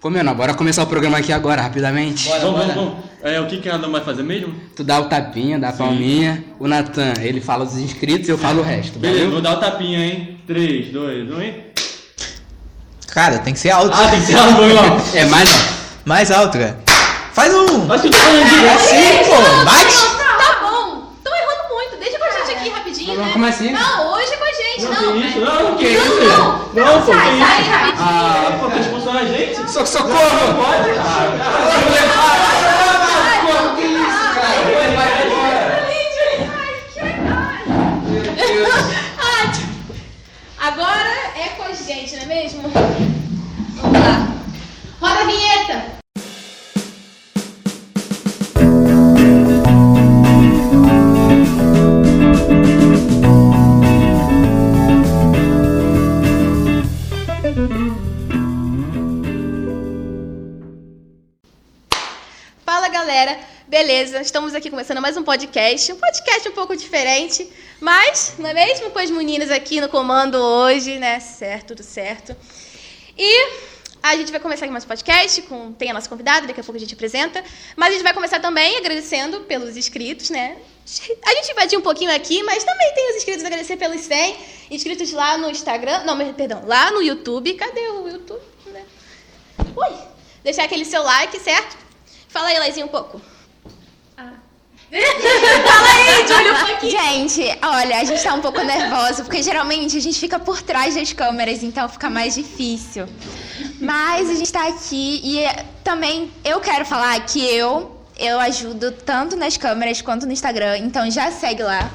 Pô, menor, bora começar o programa aqui agora, rapidamente. Bora, Vamos, bora. vamos, vamos. É, o que que cada um vai fazer mesmo? Tu dá o tapinha, dá a palminha. O Natan, ele fala os inscritos e eu falo o resto. Beleza, valeu? vou dar o tapinha, hein? 3, 2, 1 e... Cara, tem que ser alto. Ah, tem que ser algo, irmão. É mais, ó. Mais alto, cara. Faz um. Vai chutando, É Andinho. assim, pô. Bate. Tá bom. Estão errando muito. Deixa com a gente aqui rapidinho, Não, né? como assim? Não, hoje é com a gente, Não, não. que isso? Não, que Não, isso? não. Não, pô, sai, que sai isso? rapidinho. Ah, pô, tá expulsando a gente? So- socorro! Pode? Ah, Ai, Agora é com a gente, não é mesmo? Vamos lá. Roda a vinheta. Galera, beleza? Estamos aqui começando mais um podcast, um podcast um pouco diferente, mas não é mesmo com as meninas aqui no comando hoje, né? Certo, tudo certo. E a gente vai começar aqui mais um podcast, com, tem a nossa convidada, daqui a pouco a gente apresenta, mas a gente vai começar também agradecendo pelos inscritos, né? A gente invadiu um pouquinho aqui, mas também tem os inscritos, agradecer pelos 100 inscritos lá no Instagram, não, perdão, lá no YouTube, cadê o YouTube? Né? Ui, deixar aquele seu like, certo? Fala aí, Laizinho, um pouco. Fala aí, Júlio, um pouquinho. Gente, olha, a gente tá um pouco nervosa, porque geralmente a gente fica por trás das câmeras, então fica mais difícil. Mas a gente tá aqui e também eu quero falar que eu eu ajudo tanto nas câmeras quanto no Instagram, então já segue lá.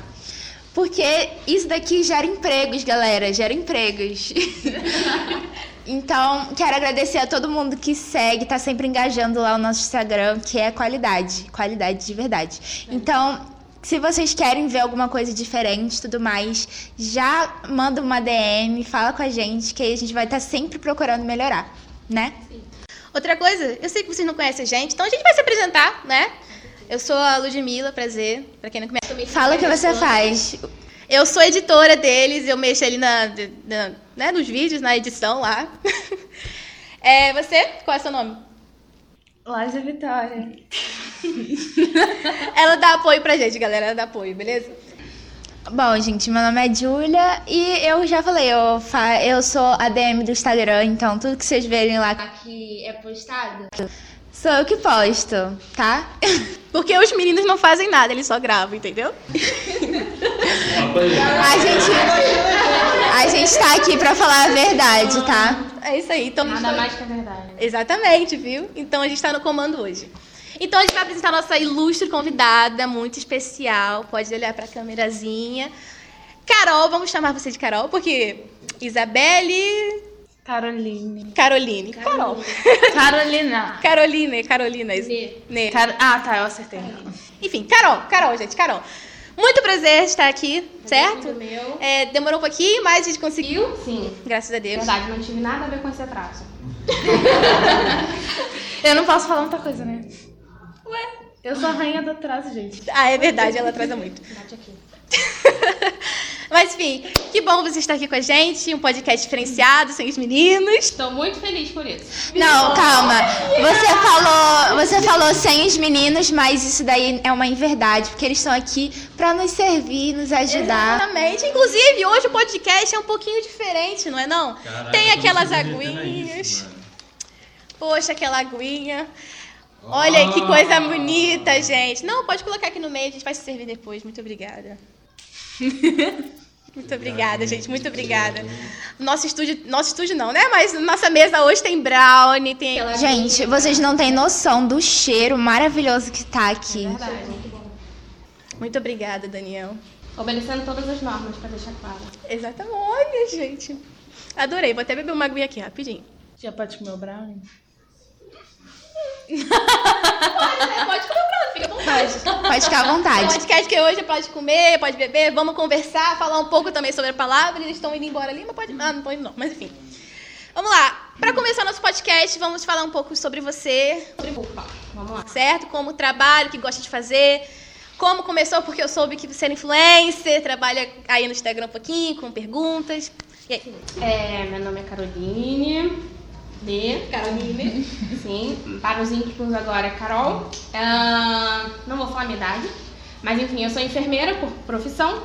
Porque isso daqui gera empregos, galera, gera empregos. Então, quero agradecer a todo mundo que segue, tá sempre engajando lá o nosso Instagram, que é qualidade, qualidade de verdade. Então, se vocês querem ver alguma coisa diferente tudo mais, já manda uma DM, fala com a gente, que aí a gente vai estar sempre procurando melhorar, né? Outra coisa, eu sei que vocês não conhecem a gente, então a gente vai se apresentar, né? Eu sou a Ludmilla, prazer. Pra quem não conhece, eu Fala o que você faz. Eu sou editora deles, eu mexo ali na, na- né, nos vídeos, na edição lá. É, você? Qual é o seu nome? Laje Vitória. Ela dá apoio pra gente, galera. Ela dá apoio, beleza? Bom, gente, meu nome é Julia e eu já falei, eu, fa eu sou a DM do Instagram, então tudo que vocês verem lá que é postado, sou eu que posto, tá? Porque os meninos não fazem nada, eles só gravam, entendeu? A gente, a gente tá aqui pra falar a verdade, tá? É isso aí. Então, Nada mais que a verdade. Exatamente, viu? Então a gente tá no comando hoje. Então a gente vai apresentar a nossa ilustre convidada, muito especial. Pode olhar pra câmerazinha. Carol, vamos chamar você de Carol, porque Isabelle. Caroline. Caroline. Carol. Carolina. Caroline, Carolina. Né. Car- Ah, tá, eu acertei. Enfim, Carol, Carol, gente, Carol. Muito prazer estar aqui, certo? meu. É, demorou um pouquinho, mas a gente conseguiu. Sim. Graças a Deus. Verdade, não tive nada a ver com esse atraso. eu não posso falar muita coisa, né? Ué? Eu sou a rainha do atraso, gente. Ah, é verdade, ela atrasa muito. Bate aqui. Mas enfim, que bom você estar aqui com a gente, um podcast diferenciado, sem os meninos. Estou muito feliz por isso. Não, calma. Você falou, você falou sem os meninos, mas isso daí é uma inverdade, porque eles estão aqui pra nos servir, nos ajudar. Exatamente. Inclusive, hoje o podcast é um pouquinho diferente, não é não? Caraca, Tem aquelas aguinhas. isso. Poxa, aquela aguinha. Olha aí que coisa bonita, gente. Não, pode colocar aqui no meio, a gente vai se servir depois. Muito obrigada. Muito obrigada, gente. Muito obrigada. Nosso estúdio, nosso estúdio não, né? Mas nossa mesa hoje tem brownie, tem Gente, vocês não têm noção do cheiro maravilhoso que tá aqui. Muito obrigada, Daniel. Obedecendo todas as normas, pra deixar claro. Exatamente. Olha, gente. Adorei. Vou até beber uma aguinha aqui, rapidinho. Já pode comer o brownie? Pode comer o brownie, fica à vontade. Pode ficar à O vontade. podcast que hoje pode comer, pode beber, vamos conversar, falar um pouco também sobre a palavra. Eles estão indo embora ali, mas pode. Ah, não estão indo não, mas enfim. Vamos lá. Para começar nosso podcast, vamos falar um pouco sobre você, Vamos lá. certo? Como trabalho, o que gosta de fazer. Como começou, porque eu soube que você é influencer, trabalha aí no Instagram um pouquinho, com perguntas. E aí? É, meu nome é Caroline. D. Caroline. Sim, para os íntimos agora, Carol. Ah, não vou falar minha idade, mas enfim, eu sou enfermeira por profissão,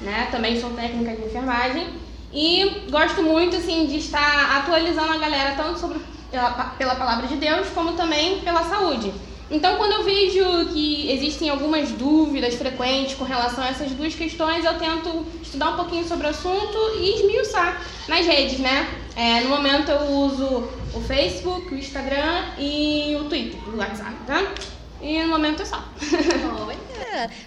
né? Também sou técnica de enfermagem e gosto muito assim de estar atualizando a galera tanto sobre pela, pela palavra de Deus como também pela saúde. Então, quando eu vejo que existem algumas dúvidas frequentes com relação a essas duas questões, eu tento estudar um pouquinho sobre o assunto e esmiuçar nas redes, né? É, no momento eu uso o Facebook, o Instagram e o Twitter, o WhatsApp, tá? E no momento é só.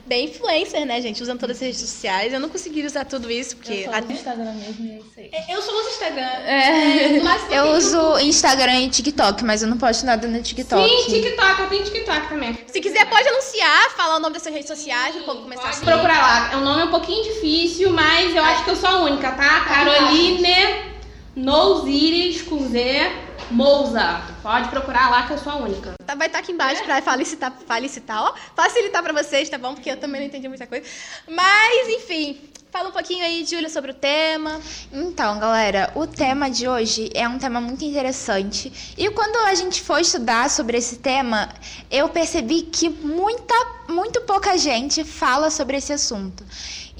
Bem influencer, né, gente? Usando todas as redes sociais. Eu não consegui usar tudo isso, porque. Eu só uso Instagram mesmo é isso aí. Eu só uso Instagram. É. Eu uso Instagram e TikTok, mas eu não posto nada no TikTok. Sim, TikTok, eu tenho TikTok também. Se quiser, pode anunciar, falar o nome dessas redes sociais, o povo começar a Pode seguir. procurar lá. O nome é um pouquinho difícil, mas eu acho que eu sou a única, tá? Caroline Nousires com Z Mouza. Pode procurar lá que eu sou a única. Tá, vai estar aqui embaixo pra facilitar, facilitar, ó, facilitar pra vocês, tá bom? Porque eu também não entendi muita coisa. Mas, enfim, fala um pouquinho aí, Júlia, sobre o tema. Então, galera, o tema de hoje é um tema muito interessante. E quando a gente foi estudar sobre esse tema, eu percebi que muita, muito pouca gente fala sobre esse assunto.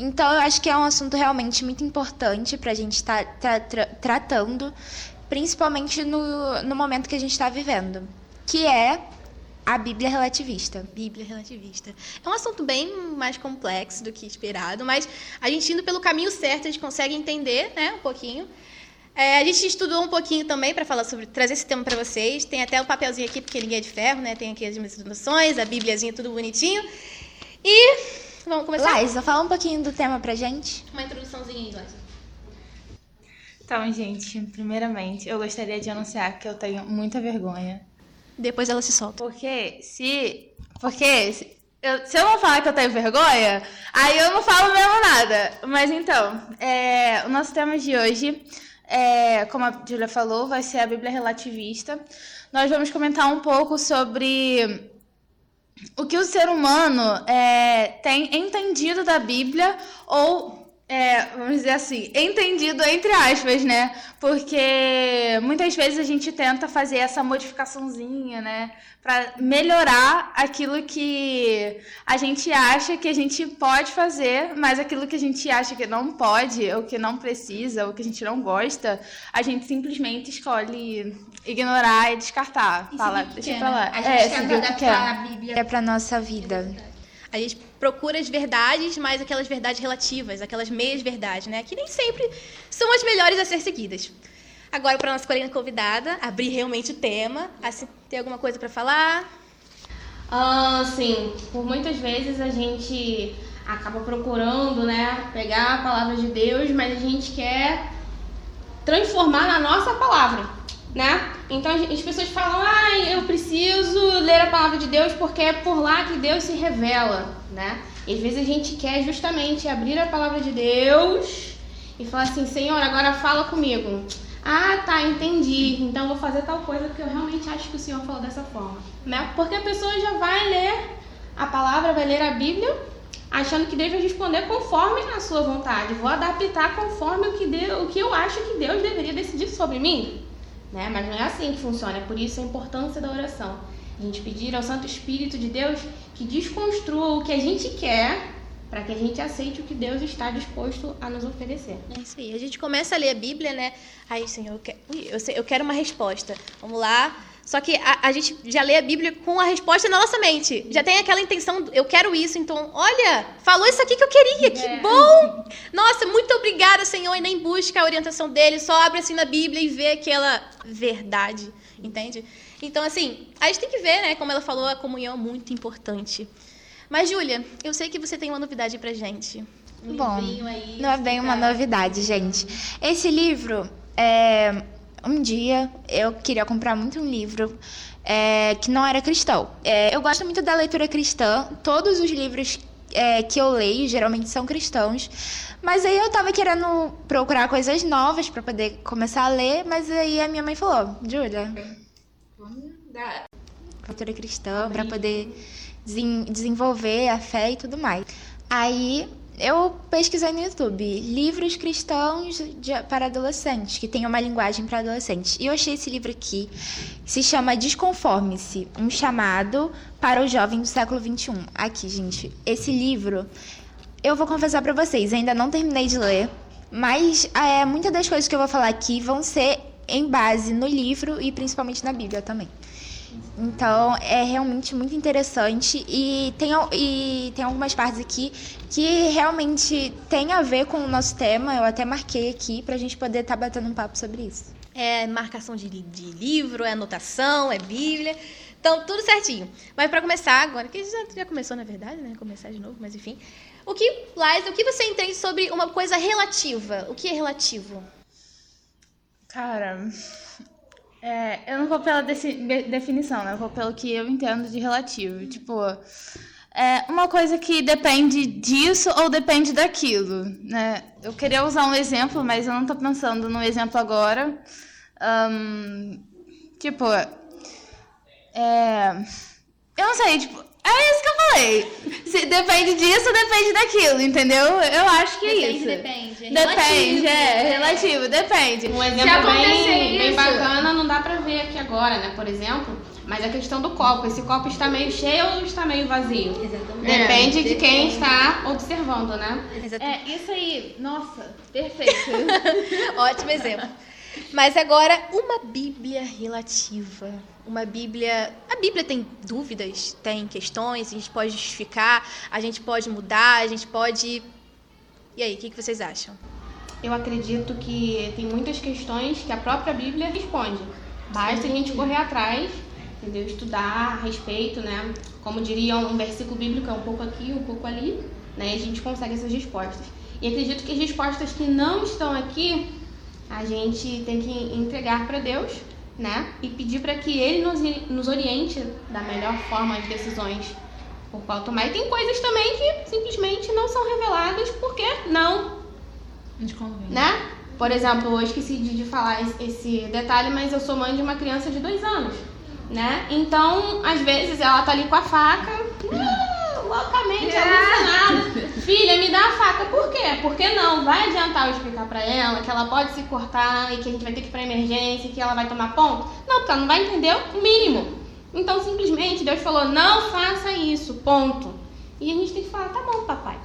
Então, eu acho que é um assunto realmente muito importante pra gente estar tra- tra- tratando, principalmente no, no momento que a gente está vivendo, que é a Bíblia relativista. Bíblia relativista. É um assunto bem mais complexo do que esperado, mas a gente indo pelo caminho certo, a gente consegue entender, né, um pouquinho. É, a gente estudou um pouquinho também para falar sobre trazer esse tema para vocês. Tem até o papelzinho aqui porque ninguém é de ferro, né? Tem aqui as minhas noções, a Bíbliazinha tudo bonitinho. E vamos começar. Liza, fala um pouquinho do tema pra gente. Uma introduçãozinha aí, Liza. Então, gente, primeiramente, eu gostaria de anunciar que eu tenho muita vergonha. Depois ela se solta. Porque se. Porque se eu, se eu não falar que eu tenho vergonha, aí eu não falo mesmo nada. Mas então, é, o nosso tema de hoje, é, como a Julia falou, vai ser a Bíblia relativista. Nós vamos comentar um pouco sobre o que o ser humano é, tem entendido da Bíblia ou é, vamos dizer assim, entendido entre aspas, né? Porque muitas vezes a gente tenta fazer essa modificaçãozinha, né? Pra melhorar aquilo que a gente acha que a gente pode fazer, mas aquilo que a gente acha que não pode, ou que não precisa, ou que a gente não gosta, a gente simplesmente escolhe ignorar e descartar. Fala, deixa pra lá. A gente É, tenta adaptar a Bíblia pra nossa vida. A gente procura as verdades, mas aquelas verdades relativas, aquelas meias verdades, né? Que nem sempre são as melhores a ser seguidas. Agora, para nossa colega convidada, abrir realmente o tema. Assim, tem alguma coisa para falar? Ah, sim, por muitas vezes a gente acaba procurando, né, pegar a palavra de Deus, mas a gente quer transformar na nossa palavra, né? Então as pessoas falam, ah, eu preciso ler a palavra de Deus porque é por lá que Deus se revela, né? E às vezes a gente quer justamente abrir a palavra de Deus e falar assim, Senhor, agora fala comigo. Ah, tá, entendi. Então vou fazer tal coisa porque eu realmente acho que o Senhor falou dessa forma, né? Porque a pessoa já vai ler a palavra, vai ler a Bíblia, achando que Deus vai responder conforme a sua vontade. Vou adaptar conforme o que, Deus, o que eu acho que Deus deveria decidir sobre mim. Né? Mas não é assim que funciona. É por isso a importância da oração. A gente pedir ao Santo Espírito de Deus que desconstrua o que a gente quer para que a gente aceite o que Deus está disposto a nos oferecer. É isso aí. A gente começa a ler a Bíblia, né? Aí, Senhor, eu quero, eu quero uma resposta. Vamos lá. Só que a, a gente já lê a Bíblia com a resposta na nossa mente. Já tem aquela intenção, eu quero isso, então, olha, falou isso aqui que eu queria, que bom! Nossa, muito obrigada, Senhor, e nem busca a orientação dele, só abre assim na Bíblia e vê aquela verdade, entende? Então, assim, a gente tem que ver, né? Como ela falou, a comunhão é muito importante. Mas, Júlia, eu sei que você tem uma novidade pra gente. Um Bom, livrinho aí, Não é bem uma novidade, gente. Esse livro, é, um dia eu queria comprar muito um livro é, que não era cristão. É, eu gosto muito da leitura cristã. Todos os livros é, que eu leio geralmente são cristãos. Mas aí eu tava querendo procurar coisas novas para poder começar a ler, mas aí a minha mãe falou, Júlia, cultura cristã para poder desen- desenvolver a fé e tudo mais. Aí, eu pesquisei no YouTube livros cristãos de- para adolescentes, que tem uma linguagem para adolescentes. E eu achei esse livro aqui, se chama Desconforme-se, um chamado para o jovem do século XXI. Aqui, gente, esse livro, eu vou confessar para vocês, ainda não terminei de ler, mas é, muitas das coisas que eu vou falar aqui vão ser em base no livro e principalmente na Bíblia também. Então é realmente muito interessante e tem, e tem algumas partes aqui que realmente tem a ver com o nosso tema. Eu até marquei aqui pra gente poder estar batendo um papo sobre isso. É marcação de, de livro, é anotação, é Bíblia. Então, tudo certinho. Mas para começar agora, que já, já começou na verdade, né? Começar de novo, mas enfim. O que, Lais, o que você entende sobre uma coisa relativa? O que é relativo? Cara, é, eu não vou pela definição, né? Eu vou pelo que eu entendo de relativo. Tipo, é uma coisa que depende disso ou depende daquilo, né? Eu queria usar um exemplo, mas eu não tô pensando no exemplo agora. Ahn, tipo, é... Eu não sei, tipo, é isso que falei. Se depende disso, depende daquilo, entendeu? Eu acho que é isso. depende. Depende, é, relativo, depende. Um exemplo bem, bem bacana, não dá pra ver aqui agora, né? Por exemplo, mas a questão do copo. Esse copo está meio cheio ou está meio vazio? Exatamente. Depende de quem está observando, né? Exatamente. É, isso aí, nossa, perfeito. Ótimo exemplo. Mas agora, uma Bíblia relativa. Uma Bíblia. A Bíblia tem dúvidas, tem questões, a gente pode justificar, a gente pode mudar, a gente pode. E aí, o que, que vocês acham? Eu acredito que tem muitas questões que a própria Bíblia responde. Basta a gente correr atrás, entendeu? Estudar a respeito, né? Como diria um versículo bíblico, é um pouco aqui, um pouco ali, né? E a gente consegue essas respostas. E acredito que as respostas que não estão aqui, a gente tem que entregar para Deus, né? E pedir para que Ele nos, nos oriente da melhor forma as decisões por qual tomar. E tem coisas também que simplesmente não são reveladas porque não né? Por exemplo, eu esqueci de, falar esse, esse detalhe, mas eu sou mãe de uma criança de dois anos, né? Então, às vezes ela tá ali com a faca, loucamente alucinada. Filha, me dá a faca. Por quê? Porque não vai adiantar eu explicar pra ela que ela pode se cortar e que a gente vai ter que ir pra emergência, que ela vai tomar ponto? Não, porque ela não vai entender o mínimo. Então, simplesmente, Deus falou, não faça isso, ponto. E a gente tem que falar, tá bom, papai.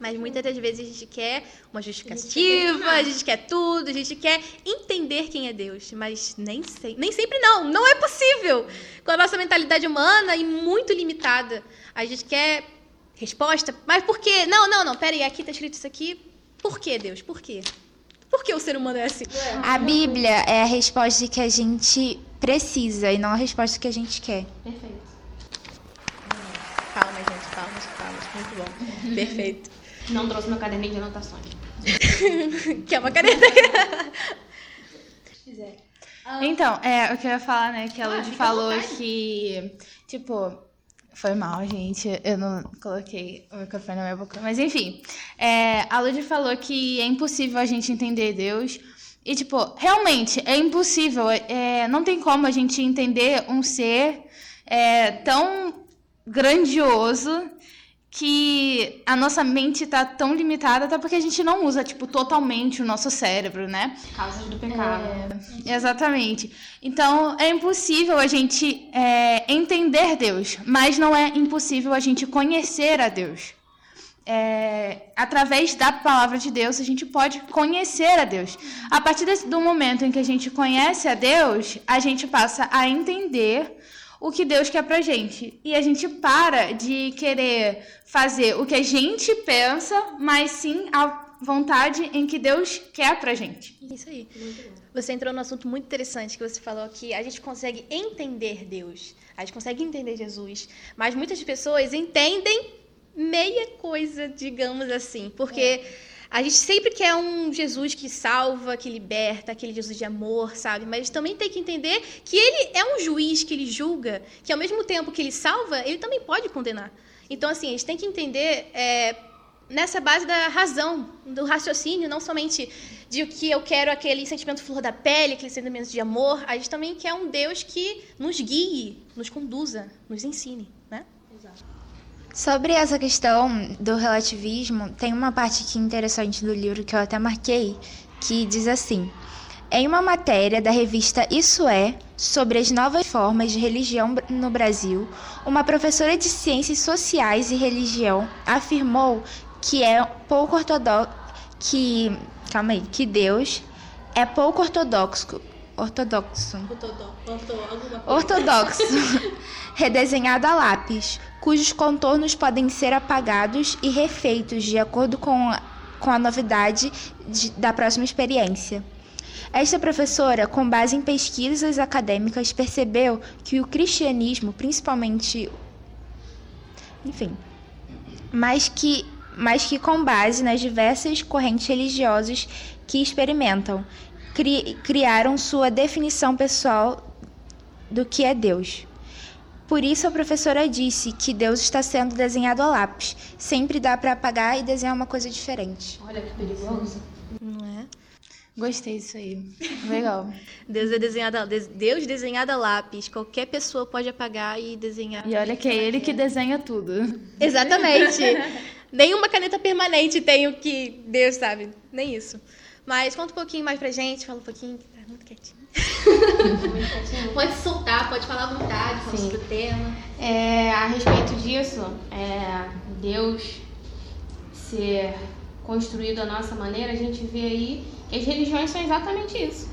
Mas muitas das vezes a gente quer uma justificativa, a gente quer tudo, a gente quer entender quem é Deus. Mas nem, sei, nem sempre não, não é possível. Com a nossa mentalidade humana e muito limitada. A gente quer resposta, mas por quê? Não, não, não, pera aí, aqui tá escrito isso aqui. Por que, Deus? Por quê? Por que o ser humano é assim? A Bíblia é a resposta que a gente precisa e não a resposta que a gente quer. Perfeito. Palmas, gente, palmas, palmas. Muito bom. Perfeito. Não trouxe meu caderninho de anotações. que é uma caneta. Então, é, o que eu ia falar, né, que a Lud falou que, tipo, foi mal, gente, eu não coloquei o microfone na minha boca, mas enfim, é, a Lud falou que é impossível a gente entender Deus, e, tipo, realmente, é impossível, é, não tem como a gente entender um ser é, tão grandioso que a nossa mente tá tão limitada, até porque a gente não usa, tipo, totalmente o nosso cérebro, né? Causas do pecado. Exatamente. Então, é impossível a gente é, entender Deus, mas não é impossível a gente conhecer a Deus. É, através da palavra de Deus, a gente pode conhecer a Deus. A partir desse- do momento em que a gente conhece a Deus, a gente passa a entender o que Deus quer pra gente. E a gente para de querer fazer o que a gente pensa, mas sim a vontade em que Deus quer pra gente. Isso aí. Você entrou num assunto muito interessante que você falou que a gente consegue entender Deus, a gente consegue entender Jesus, mas muitas pessoas entendem meia coisa, digamos assim, porque a gente sempre quer um Jesus que salva, que liberta, aquele Jesus de amor, sabe? Mas também tem que entender que ele é um juiz que ele julga, que ao mesmo tempo que ele salva, ele também pode condenar. Então, assim, a gente tem que entender é, nessa base da razão, do raciocínio, não somente de que eu quero aquele sentimento flor da pele, aquele sentimento de amor, a gente também quer um Deus que nos guie, nos conduza, nos ensine, né? Sobre essa questão do relativismo, tem uma parte aqui interessante do livro que eu até marquei, que diz assim: Em uma matéria da revista Isso É, sobre as novas formas de religião no Brasil, uma professora de ciências sociais e religião afirmou que é pouco ortodoxo que, calma aí, que Deus é pouco ortodoxo, ortodoxo, ortodoxo, redesenhado a lápis, cujos contornos podem ser apagados e refeitos de acordo com a, com a novidade de, da próxima experiência. Esta professora, com base em pesquisas acadêmicas, percebeu que o cristianismo, principalmente. Enfim. Mas que, mas que com base nas diversas correntes religiosas que experimentam, cri, criaram sua definição pessoal do que é Deus. Por isso a professora disse que Deus está sendo desenhado a lápis. Sempre dá para apagar e desenhar uma coisa diferente. Olha que perigoso. Não é? Gostei disso aí. Legal. Deus é desenhado, Deus desenhado a lápis. Qualquer pessoa pode apagar e desenhar. E olha que é ele que desenha tudo. Exatamente. Nenhuma caneta permanente tem o que Deus sabe. Nem isso. Mas conta um pouquinho mais pra gente, fala um pouquinho, que tá muito quietinho. pode soltar, pode falar à vontade, fala Sim. sobre o tema. É, a respeito disso, é, Deus ser construído da nossa maneira, a gente vê aí que as religiões são exatamente isso.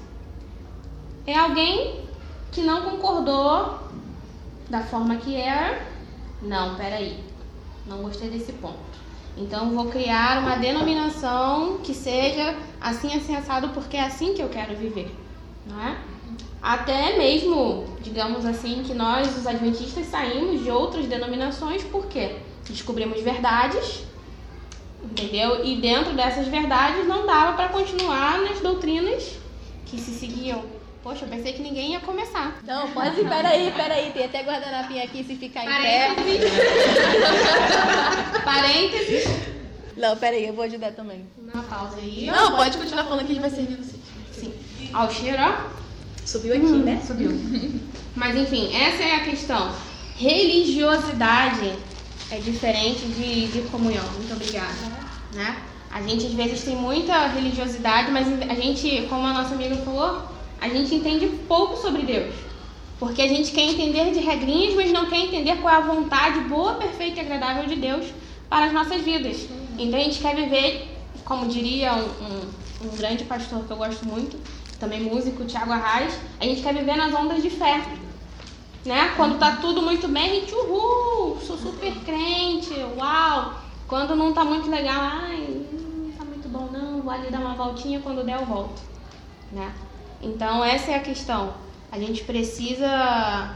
É alguém que não concordou da forma que era. Não, peraí. Não gostei desse ponto. Então vou criar uma denominação que seja assim assado porque é assim que eu quero viver, não é? Até mesmo, digamos assim, que nós, os adventistas, saímos de outras denominações porque descobrimos verdades, entendeu? E dentro dessas verdades não dava para continuar nas doutrinas que se seguiam. Poxa, eu pensei que ninguém ia começar. Não, pode. Peraí, peraí. Tem até guardanapinha aqui se ficar em pé. Parênteses. Parênteses. Não, peraí, eu vou ajudar também. Uma pausa aí. Não, pode continuar falando que a gente vai servir você. Sim. Ó, o cheiro, ó. Subiu aqui, né? Subiu. Mas enfim, essa é a questão. Religiosidade é diferente de, de comunhão. Muito obrigada. Né? A gente às vezes tem muita religiosidade, mas a gente, como a nossa amiga falou, a gente entende pouco sobre Deus. Porque a gente quer entender de regrinhas, mas não quer entender qual é a vontade boa, perfeita e agradável de Deus para as nossas vidas. Então a gente quer viver, como diria um, um, um grande pastor que eu gosto muito, também músico, Tiago Arraes, a gente quer viver nas ondas de fé. Né? Quando tá tudo muito bem, a gente, uhul, sou super crente, uau. Quando não tá muito legal, ai, não tá muito bom não, vou ali dar uma voltinha, quando der eu volto. Né? Então essa é a questão. A gente precisa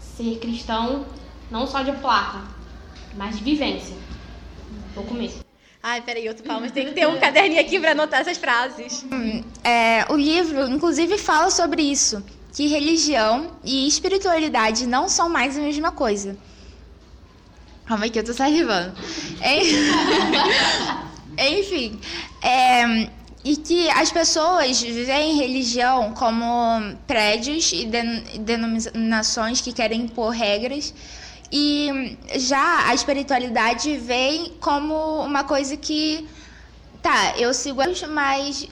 ser cristão não só de placa, mas de vivência. Vou comer. Ai, peraí, outro palmas. Tem que ter um caderninho aqui pra anotar essas frases. É, o livro, inclusive, fala sobre isso, que religião e espiritualidade não são mais a mesma coisa. Calma aí que eu tô salivando. En- Enfim, é, e que as pessoas veem religião como prédios e den- denominações que querem impor regras e já a espiritualidade vem como uma coisa que Tá, eu sigo a Deus, mas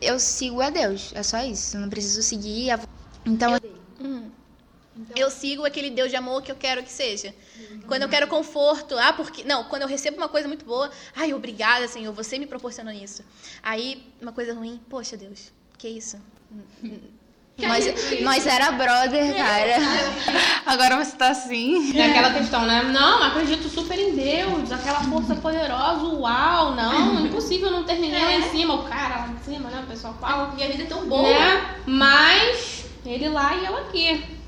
eu sigo a Deus. É só isso. Eu não preciso seguir a. Então, Eu sigo aquele Deus de amor que eu quero que seja. Quando eu quero conforto, ah, porque. Não, quando eu recebo uma coisa muito boa, ai, obrigada, Senhor, você me proporcionou isso. Aí, uma coisa ruim, poxa, Deus, que isso? nós, nós era brother, cara. Agora você tá assim. É aquela questão, né? Não, acredito super em Deus, aquela força poderosa, uau, não, impossível não ter ninguém lá em cima, o cara lá em cima, né? O pessoal fala. Minha vida é tão boa. Né? Mas ele lá e ela aqui.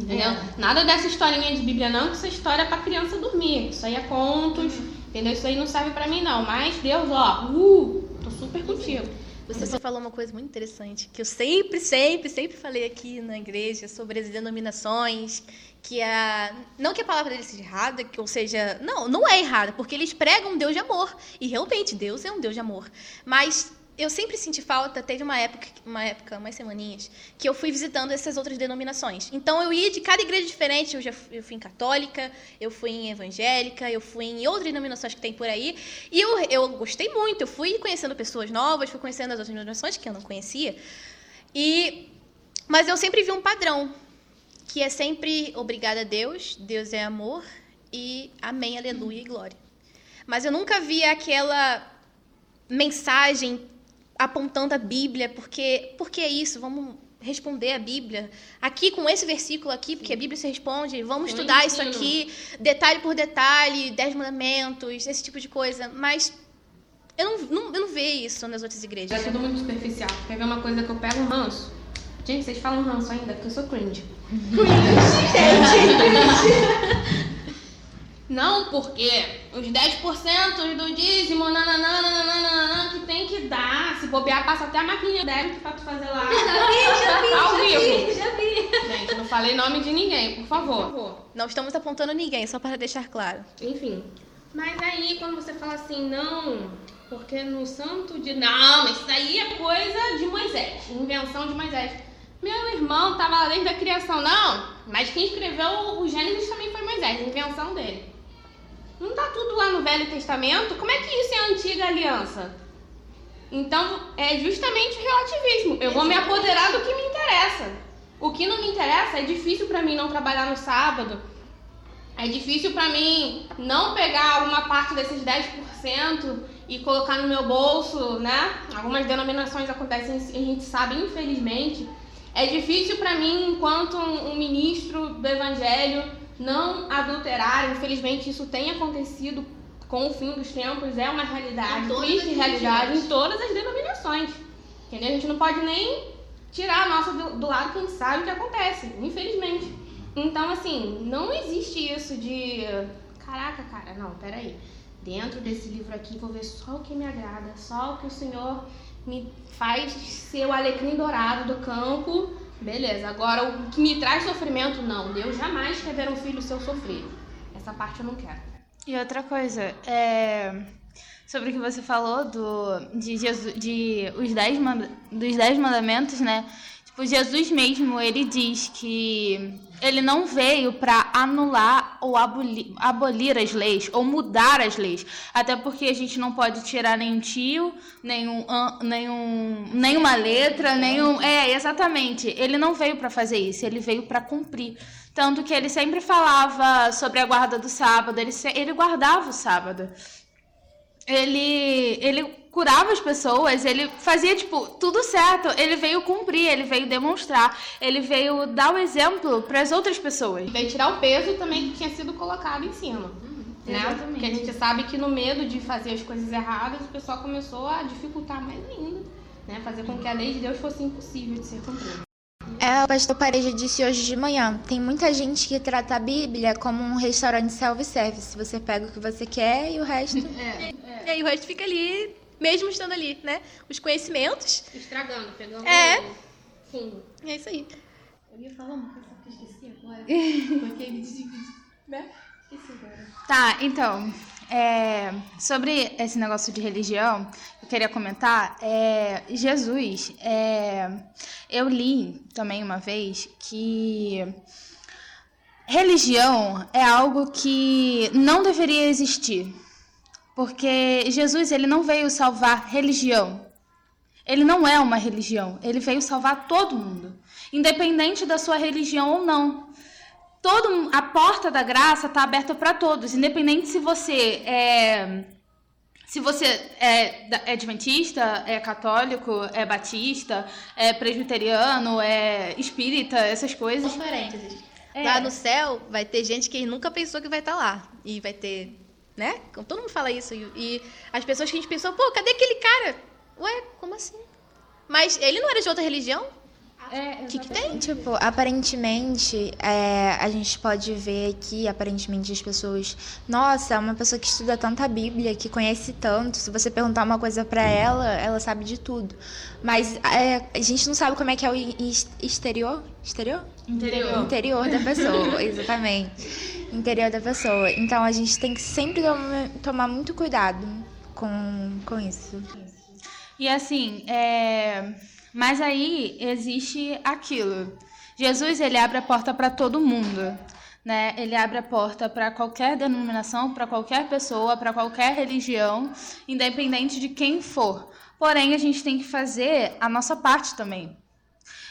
Entendeu? Nada dessa historinha de Bíblia, não, que essa história é pra criança dormir. Isso aí é contos, entendeu? Isso aí não serve pra mim, não. Mas Deus, ó, uh, tô super contigo. Você só falou uma coisa muito interessante, que eu sempre, sempre, sempre falei aqui na igreja sobre as denominações, que a não que a palavra deles seja errada, que ou seja, não, não é errada, porque eles pregam um Deus de amor, e realmente Deus é um Deus de amor. Mas eu sempre senti falta, teve uma época, uma época, umas semaninhas, que eu fui visitando essas outras denominações. Então eu ia de cada igreja diferente, eu já fui, eu fui em católica, eu fui em evangélica, eu fui em outras denominações que tem por aí, e eu, eu gostei muito, eu fui conhecendo pessoas novas, fui conhecendo as outras denominações que eu não conhecia, e mas eu sempre vi um padrão, que é sempre obrigada a Deus, Deus é amor e amém, aleluia e glória. Mas eu nunca vi aquela mensagem apontando a Bíblia, porque porque é isso, vamos responder a Bíblia. Aqui com esse versículo aqui, porque a Bíblia se responde, vamos Com estudar isso aqui, detalhe por detalhe, dez mandamentos, esse tipo de coisa, mas eu não, não, eu não vejo isso nas outras igrejas. É tudo muito superficial. Quer ver uma coisa que eu pego um ranço? Gente, vocês falam ranço ainda, porque eu sou cringe. Não, porque os 10% do dízimo, nananã, que tem que dar. Se bobear, passa até a maquininha débito pra tu fazer lá. Ao vivo. já vi. Gente, eu não falei nome de ninguém, por favor. Não estamos apontando ninguém, só para deixar claro. Enfim. Mas aí, quando você fala assim, não, porque no santo de. Não, mas isso aí é coisa de Moisés, invenção de Moisés. Meu irmão tava lá desde a criação, não, mas quem escreveu o Gênesis também foi Moisés, invenção dele. Não tá tudo lá no Velho Testamento? Como é que isso é a antiga aliança? Então, é justamente o relativismo. Eu vou me apoderar do que me interessa. O que não me interessa é difícil pra mim não trabalhar no sábado, é difícil pra mim não pegar alguma parte desses 10% e colocar no meu bolso, né? Algumas denominações acontecem, a gente sabe, infelizmente. É difícil pra mim, enquanto um ministro do evangelho, não adulterar. Infelizmente, isso tem acontecido com o fim dos tempos, é uma realidade, triste realidade em todas as denominações. Entendeu? A gente não pode nem tirar a nossa do, do lado quem sabe o que acontece, infelizmente. Então, assim, não existe isso de. Caraca, cara, não, peraí. Dentro desse livro aqui, vou ver só o que me agrada, só o que o Senhor me faz ser o alecrim dourado do campo. Beleza, agora o que me traz sofrimento, não. Deus jamais quer ver um filho seu sofrer. Essa parte eu não quero. E outra coisa, é, sobre o que você falou do, de Jesus, de os dez manda, dos dez mandamentos, né? Tipo, Jesus mesmo, ele diz que ele não veio para anular ou abolir, abolir as leis, ou mudar as leis. Até porque a gente não pode tirar nenhum tio, nenhum, nenhum, nenhuma letra, nenhum... É, exatamente. Ele não veio para fazer isso, ele veio para cumprir. Tanto que ele sempre falava sobre a guarda do sábado, ele, ele guardava o sábado. Ele, ele curava as pessoas, ele fazia, tipo, tudo certo. Ele veio cumprir, ele veio demonstrar, ele veio dar o exemplo para as outras pessoas. Veio tirar o peso também que tinha sido colocado em cima. Né? exatamente. Porque a gente sabe que no medo de fazer as coisas erradas, o pessoal começou a dificultar mais ainda. Né? Fazer com que a lei de Deus fosse impossível de ser cumprida. É, o pastor Pareja disse hoje de manhã. Tem muita gente que trata a Bíblia como um restaurante self-service. Você pega o que você quer e o resto. E aí o resto fica ali, mesmo estando ali, né? Os conhecimentos. Estragando, pegando É. fundo. É isso aí. Eu ia falar uma coisa que eu esqueci agora. Porque ele divide. Né? Agora. Tá, então, é, sobre esse negócio de religião, eu queria comentar, é, Jesus, é, eu li também uma vez que religião é algo que não deveria existir, porque Jesus ele não veio salvar religião, ele não é uma religião, ele veio salvar todo mundo, independente da sua religião ou não todo a porta da graça está aberta para todos, independente se você é se você é, é adventista, é católico, é batista, é presbiteriano, é espírita, essas coisas. Um parênteses. É. Lá no céu vai ter gente que nunca pensou que vai estar lá. E vai ter, né? Todo mundo fala isso. E, e as pessoas que a gente pensou, pô, cadê aquele cara? Ué, como assim? Mas ele não era de outra religião? É, O que, que tem? Tipo, aparentemente, é, a gente pode ver aqui, aparentemente, as pessoas. Nossa, é uma pessoa que estuda tanta Bíblia, que conhece tanto. Se você perguntar uma coisa pra ela, ela sabe de tudo. Mas é, a gente não sabe como é que é o exterior. Exterior? Interior. Interior da pessoa, exatamente. Interior da pessoa. Então a gente tem que sempre tom- tomar muito cuidado com, com isso. E assim, é... mas aí existe aquilo. Jesus ele abre a porta para todo mundo, né? Ele abre a porta para qualquer denominação, para qualquer pessoa, para qualquer religião, independente de quem for. Porém, a gente tem que fazer a nossa parte também.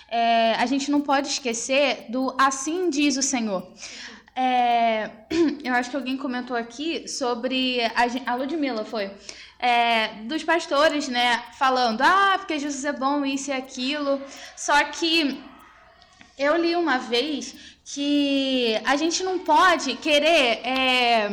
É, a gente não pode esquecer do assim diz o Senhor. É, eu acho que alguém comentou aqui sobre a, a Ludmilla foi é, dos pastores, né, falando ah porque Jesus é bom isso e aquilo. Só que eu li uma vez que a gente não pode querer é,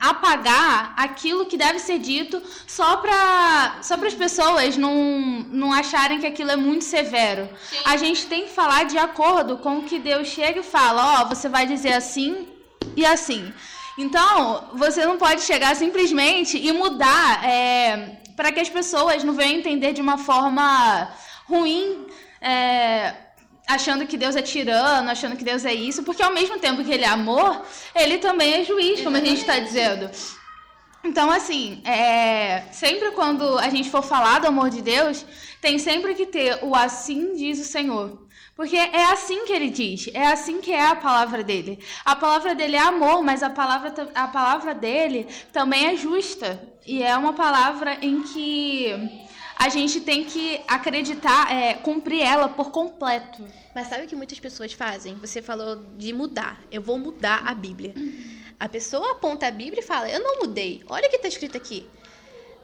apagar aquilo que deve ser dito só para só as pessoas não, não acharem que aquilo é muito severo. A gente tem que falar de acordo com o que Deus chega e fala: Ó, você vai dizer assim e assim. Então, você não pode chegar simplesmente e mudar é, para que as pessoas não venham entender de uma forma ruim. é, achando que Deus é tirano, achando que Deus é isso, porque ao mesmo tempo que ele é amor, ele também é juiz, como a gente está dizendo. Então, assim, é, sempre quando a gente for falar do amor de Deus, tem sempre que ter o assim diz o Senhor. Porque é assim que ele diz, é assim que é a palavra dele. A palavra dele é amor, mas a palavra, a palavra dele também é justa. E é uma palavra em que a gente tem que acreditar, é, cumprir ela por completo. Mas sabe o que muitas pessoas fazem? Você falou de mudar. Eu vou mudar a Bíblia. A pessoa aponta a Bíblia e fala: Eu não mudei. Olha o que está escrito aqui.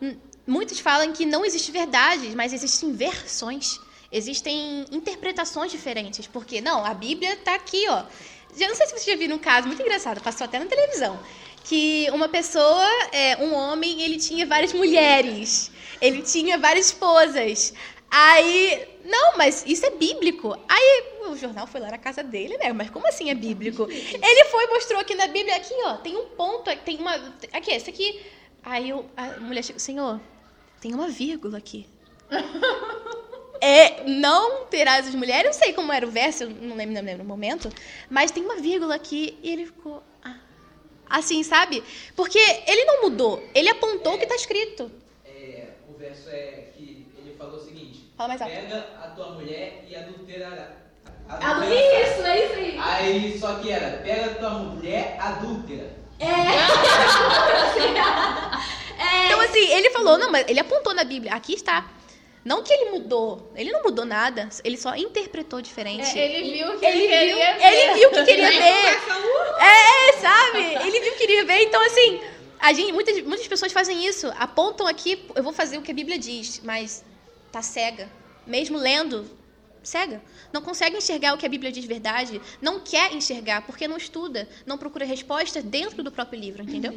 Hum, Muitos falam que não existe verdade, mas existem versões. Existem interpretações diferentes. Porque, não, a Bíblia está aqui, ó. Já não sei se você já viu um caso muito engraçado, passou até na televisão. Que uma pessoa, é, um homem, ele tinha várias mulheres. Ele tinha várias esposas. Aí, não, mas isso é bíblico. Aí o jornal foi lá na casa dele, né? Mas como assim é bíblico? Ele foi, mostrou aqui na Bíblia, aqui, ó, tem um ponto, tem uma. Aqui, esse aqui. Aí eu, a mulher chegou, Senhor, tem uma vírgula aqui. É, não terás as mulheres, eu não sei como era o verso, eu não lembro, não lembro no momento, mas tem uma vírgula aqui e ele ficou. ah, assim, sabe? Porque ele não mudou, ele apontou o que está escrito. É, o verso é que ele falou o seguinte: Fala mais alto. Pega a tua mulher e adulterará. Ah, isso, é isso aí. Aí só que era: pega a tua mulher adúltera. Então, assim, ele falou, não, mas ele apontou na Bíblia, aqui está. Não que ele mudou, ele não mudou nada, ele só interpretou diferente. ele viu que ele viu, ele viu que queria ver. É, sabe? Ele viu que queria ver. Então, assim, a gente, muitas, muitas pessoas fazem isso. Apontam aqui, eu vou fazer o que a Bíblia diz, mas tá cega. Mesmo lendo, cega. Não consegue enxergar o que a Bíblia diz verdade. Não quer enxergar, porque não estuda. Não procura resposta dentro do próprio livro, entendeu?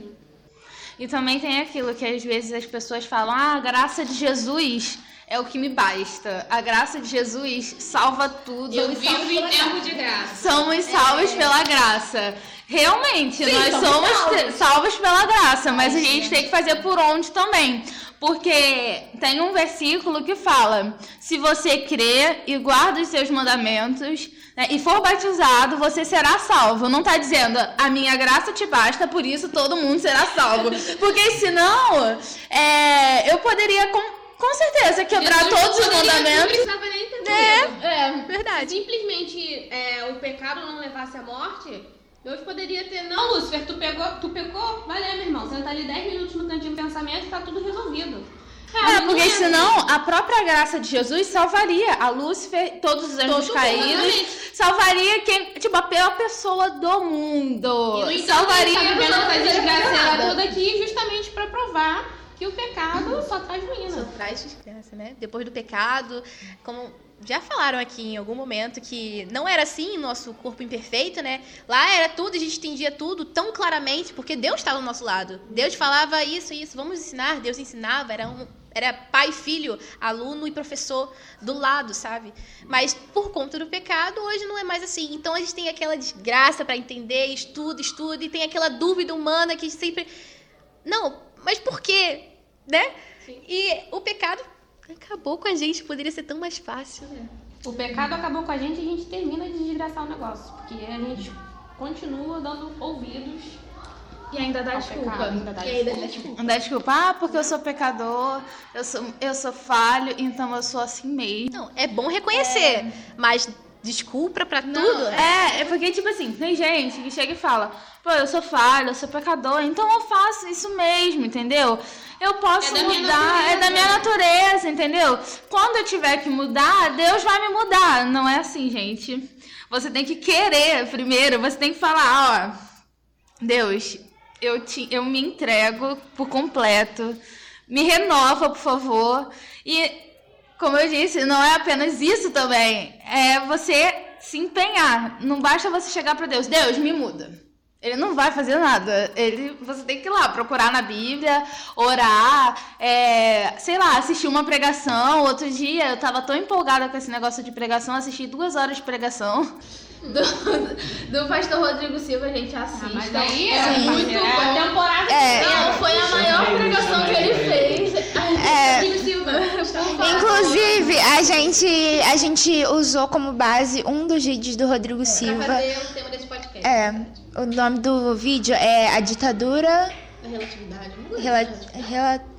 E também tem aquilo que às vezes as pessoas falam: ah, a graça de Jesus é o que me basta. A graça de Jesus salva tudo. Eu vivo em tempo de graça. Somos salvos pela graça. Realmente, nós somos te- salvos pela graça, mas a gente tem que fazer por onde também. Porque tem um versículo que fala: se você crer e guarda os seus mandamentos né, e for batizado, você será salvo. Não está dizendo a minha graça te basta, por isso todo mundo será salvo. Porque senão é, eu poderia com, com certeza quebrar Jesus todos os poderia- Não mandamentos. precisava nem ter tudo. É, Verdade. simplesmente é, o pecado não levasse à morte, Deus poderia ter, não, Lúcifer, tu pegou, tu pecou, lá, meu irmão, senta ali 10 minutos no cantinho de pensamento e tá tudo resolvido. É, porque não senão a própria graça de Jesus salvaria a Lúcifer, todos os anjos Todo mundo, caídos, exatamente. salvaria quem, tipo, a pior pessoa do mundo. E no entanto, salvaria tá vivendo essa desgraceira toda aqui justamente pra provar que o pecado só traz Só ruína. traz desgraça, né? Depois do pecado, como já falaram aqui em algum momento que não era assim nosso corpo imperfeito, né? Lá era tudo, a gente entendia tudo tão claramente, porque Deus estava do nosso lado. Deus falava isso, isso, vamos ensinar, Deus ensinava, era um era pai, filho, aluno e professor do lado, sabe? Mas por conta do pecado, hoje não é mais assim. Então a gente tem aquela desgraça para entender, estuda, estuda, e tem aquela dúvida humana que sempre. Não, mas por quê? Né? E o pecado acabou com a gente, poderia ser tão mais fácil. O pecado acabou com a gente e a gente termina de desgraçar o negócio. Porque a gente continua dando ouvidos E ainda dá desculpa. pecado, ainda dá E aí, desculpa. dá desculpa. Não dá desculpa, ah, porque eu sou pecador, eu sou, eu sou falho, então eu sou assim mesmo. Não, é bom reconhecer, mas desculpa pra tudo. É, é porque, tipo assim, tem gente que chega e fala, pô, eu sou falho, eu sou pecador, então eu faço isso mesmo, entendeu? Eu posso É mudar, é da minha natureza, entendeu? Quando eu tiver que mudar, Deus vai me mudar. Não é assim, gente. Você tem que querer primeiro, você tem que falar, ó, Deus, eu, te, eu me entrego por completo. Me renova, por favor. E, como eu disse, não é apenas isso também. É você se empenhar. Não basta você chegar para Deus. Deus, me muda. Ele não vai fazer nada. Ele, você tem que ir lá procurar na Bíblia, orar, é, sei lá, assistir uma pregação. Outro dia eu tava tão empolgada com esse negócio de pregação, assisti duas horas de pregação. Do, do pastor Rodrigo Silva, a gente assiste. Mas aí é, é muito bom. A temporada É. Não, foi a maior pregação que ele fez. É. Rodrigo Silva. Inclusive, a gente, a gente usou como base um dos vídeos do Rodrigo Pra Silva. fazer o tema desse podcast. É, o nome do vídeo é A Ditadura. A relatividade. Vamos ver.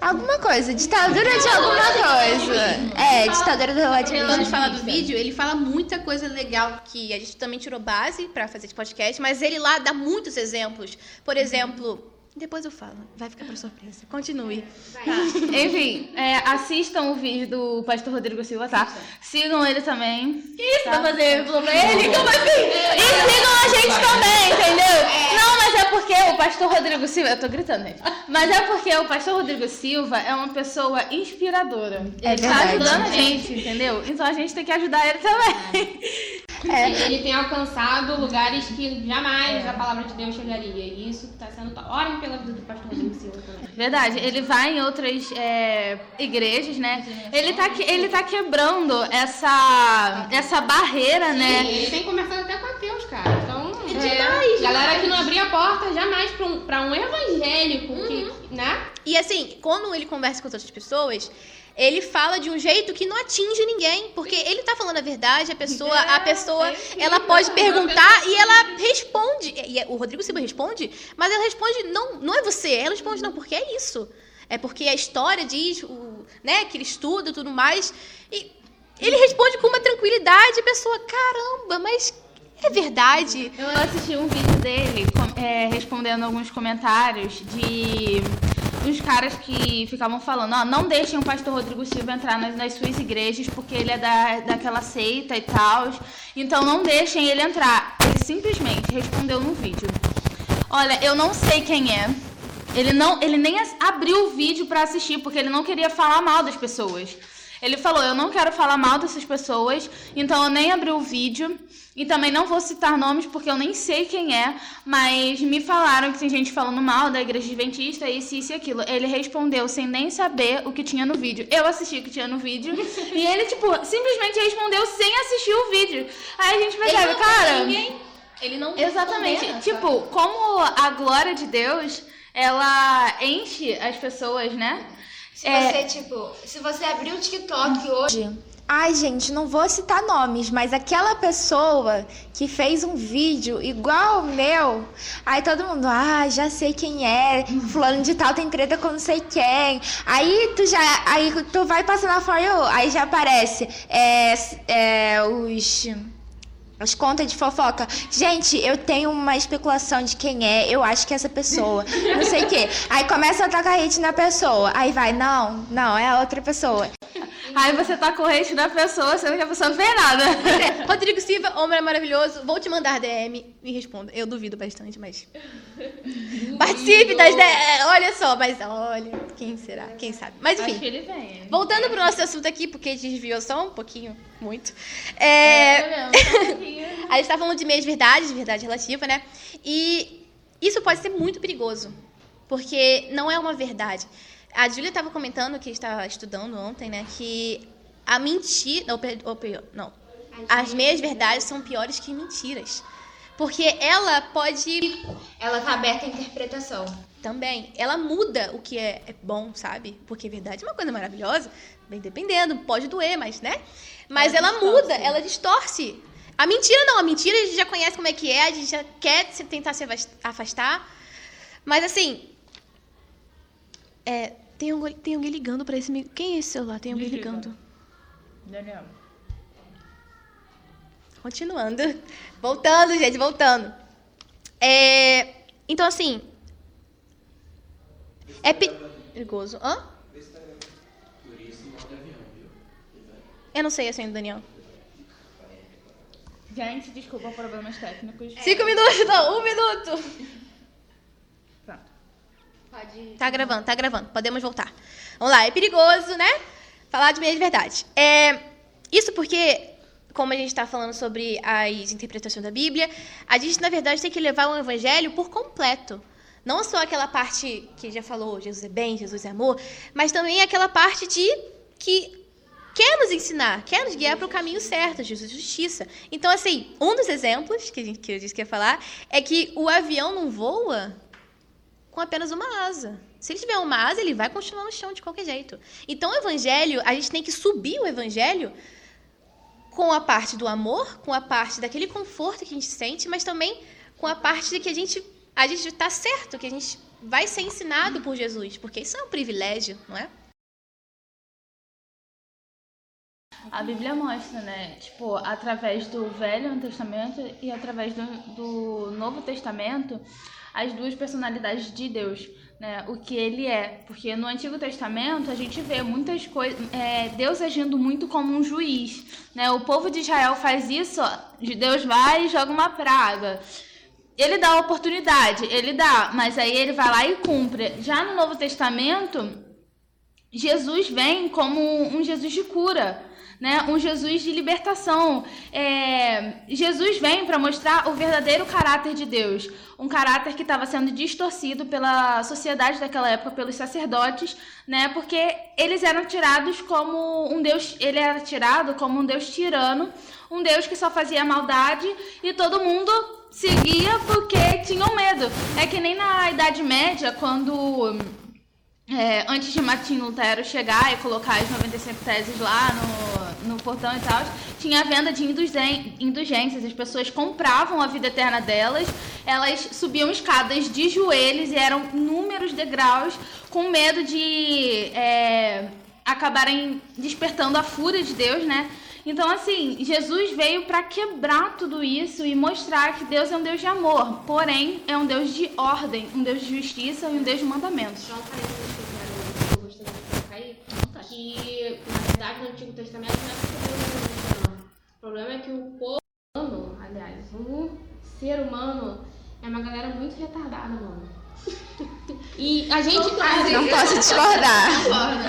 Alguma coisa, ditadura de alguma coisa. É, ditadura da Quando relatividade. fala do vídeo, ele fala muita coisa legal que a gente também tirou base pra fazer esse podcast, mas ele lá dá muitos exemplos. Por exemplo, depois eu falo, vai ficar pra surpresa. Continue. Enfim, é, assistam o vídeo do pastor Rodrigo Silva, tá? Sigam ele também. Que isso? Tá fazer pra ele? Como assim? E sigam a gente também, entendeu? Não, mas é porque o pastor Rodrigo Silva. Eu tô gritando, gente. Mas é porque o pastor Rodrigo Silva é uma pessoa inspiradora. É ele tá verdade. ajudando a gente, entendeu? Então a gente tem que ajudar ele também. É. Ele tem alcançado lugares que jamais a palavra de Deus chegaria. E isso tá sendo. Orem pela vida do pastor Rodrigo Silva também. Verdade, ele vai em outras é, igrejas, né? Ele tá, que- ele tá quebrando essa, essa barreira, né? Sim, ele tem conversado até com ateus, cara. Então, é, galera que não abria a porta jamais pra um, pra um evangélico, que, né? E assim, quando ele conversa com as outras pessoas, ele fala de um jeito que não atinge ninguém, porque ele tá falando a verdade, a pessoa, a pessoa, ela pode perguntar e ela responde. E o Rodrigo Silva responde, mas ela responde não, não é você, ela responde não, porque é isso. É porque a história diz, o, né, que ele estuda e tudo mais, e ele responde com uma tranquilidade, a pessoa, caramba, mas é verdade. Eu assisti um vídeo dele é, respondendo alguns comentários de uns caras que ficavam falando, ó, não deixem o pastor Rodrigo Silva entrar nas, nas suas igrejas porque ele é da, daquela seita e tal. Então não deixem ele entrar. Ele simplesmente respondeu no vídeo. Olha, eu não sei quem é. Ele não, ele nem abriu o vídeo pra assistir porque ele não queria falar mal das pessoas. Ele falou: "Eu não quero falar mal dessas pessoas, então eu nem abri o vídeo e também não vou citar nomes porque eu nem sei quem é, mas me falaram que tem gente falando mal da igreja adventista, isso, isso e aquilo". Ele respondeu sem nem saber o que tinha no vídeo. Eu assisti o que tinha no vídeo e ele tipo simplesmente respondeu sem assistir o vídeo. Aí a gente percebe, cara, Ele não Exatamente. condena, tipo, como a glória de Deus, ela enche as pessoas, né? Se É. você, tipo, se você abrir o TikTok hoje. Ai, gente, não vou citar nomes, mas aquela pessoa que fez um vídeo igual ao meu, aí todo mundo, ah, já sei quem é, fulano de tal tem treta com não sei quem. Aí tu já, aí tu vai passando a For You, aí já aparece é, é, os as contas de fofoca. Gente, eu tenho uma especulação de quem é. Eu acho que é essa pessoa. Não sei o quê. Aí começa a tacar hate na pessoa. Aí vai, não, não, é a outra pessoa. Aí você tá hate da pessoa, sendo que a pessoa não fez nada. É, Rodrigo Silva, homem maravilhoso, vou te mandar DM. Me responda. Eu duvido bastante, mas. Participe das DM. Olha só, mas olha, quem será? Quem sabe? Mas Acho enfim. que ele vem. Voltando pro nosso assunto aqui, porque desviou só um pouquinho, muito. É, a gente tá falando de meias verdades, verdade relativa, né? E isso pode ser muito perigoso, porque não é uma verdade. A Júlia estava comentando que estava estudando ontem, né? Que a mentira. Ou pior, não. As meias verdades são piores que mentiras. Porque ela pode Ela tá aberta à interpretação. também. Ela muda o que é, é bom, sabe? Porque verdade é uma coisa maravilhosa, bem dependendo, pode doer, mas, né? Mas ela, muda, ela distorce. A mentira não, a mentira a gente já conhece como é que é, a gente já quer tentar se afastar. Mas assim. É, tem, alguém, tem alguém ligando pra esse. Quem é esse celular? Tem alguém Desliga. ligando. Daniel. Continuando. Voltando, gente, voltando. É, então, assim. É pe- perigoso. Hã? Eu não sei a senha do Daniel. Gente, desculpa problemas técnicos. Cinco minutos, não, um minuto. Pronto. Tá gravando, tá gravando. Podemos voltar. Vamos lá, é perigoso, né? Falar de meia de verdade. É, isso porque, como a gente está falando sobre as interpretações da Bíblia, a gente, na verdade, tem que levar o evangelho por completo. Não só aquela parte que já falou, Jesus é bem, Jesus é amor, mas também aquela parte de que quer nos ensinar, quer nos guiar para o caminho certo, Jesus justiça. Então, assim, um dos exemplos que, a gente, que eu disse que ia falar é que o avião não voa com apenas uma asa. Se ele tiver uma asa, ele vai continuar no chão de qualquer jeito. Então, o evangelho, a gente tem que subir o evangelho com a parte do amor, com a parte daquele conforto que a gente sente, mas também com a parte de que a gente a gente está certo, que a gente vai ser ensinado por Jesus, porque isso é um privilégio, não é? A Bíblia mostra, né? Tipo, através do Velho Testamento e através do, do Novo Testamento, as duas personalidades de Deus, né? O que ele é. Porque no Antigo Testamento a gente vê muitas coisas. É, Deus agindo muito como um juiz, né? O povo de Israel faz isso, Deus vai e joga uma praga. Ele dá a oportunidade, ele dá, mas aí ele vai lá e cumpre. Já no Novo Testamento, Jesus vem como um Jesus de cura, né? Um Jesus de libertação. É, Jesus vem para mostrar o verdadeiro caráter de Deus, um caráter que estava sendo distorcido pela sociedade daquela época, pelos sacerdotes, né? Porque eles eram tirados como um Deus, ele era tirado como um Deus tirano, um Deus que só fazia maldade e todo mundo seguia porque tinham medo. É que nem na Idade Média, quando é, antes de Martin Lutero chegar e colocar as 95 teses lá no, no portão e tal, tinha a venda de indulgências. As pessoas compravam a vida eterna delas, elas subiam escadas de joelhos e eram inúmeros degraus com medo de é, acabarem despertando a fúria de Deus, né? Então, assim, Jesus veio para quebrar tudo isso e mostrar que Deus é um Deus de amor, porém é um Deus de ordem, um Deus de justiça e um Deus de mandamentos. Um parênteses que na verdade no Antigo Testamento não é porque Deus não não. O problema é que o povo humano, aliás, o ser humano é uma galera muito retardada, mano. E a gente faz. Não posso discordar.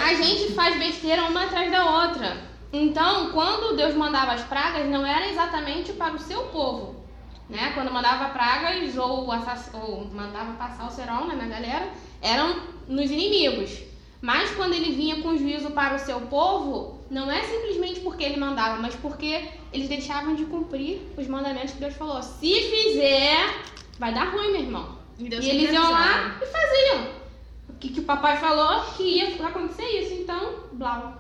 A gente faz besteira uma atrás da outra. Então, quando Deus mandava as pragas, não era exatamente para o seu povo. Né? Quando mandava pragas ou, assass... ou mandava passar o serol né, na galera, eram nos inimigos. Mas quando ele vinha com juízo para o seu povo, não é simplesmente porque ele mandava, mas porque eles deixavam de cumprir os mandamentos que Deus falou. Se fizer, vai dar ruim, meu irmão. E e eles iam lá e faziam. O que, que o papai falou que ia acontecer isso, então, blau.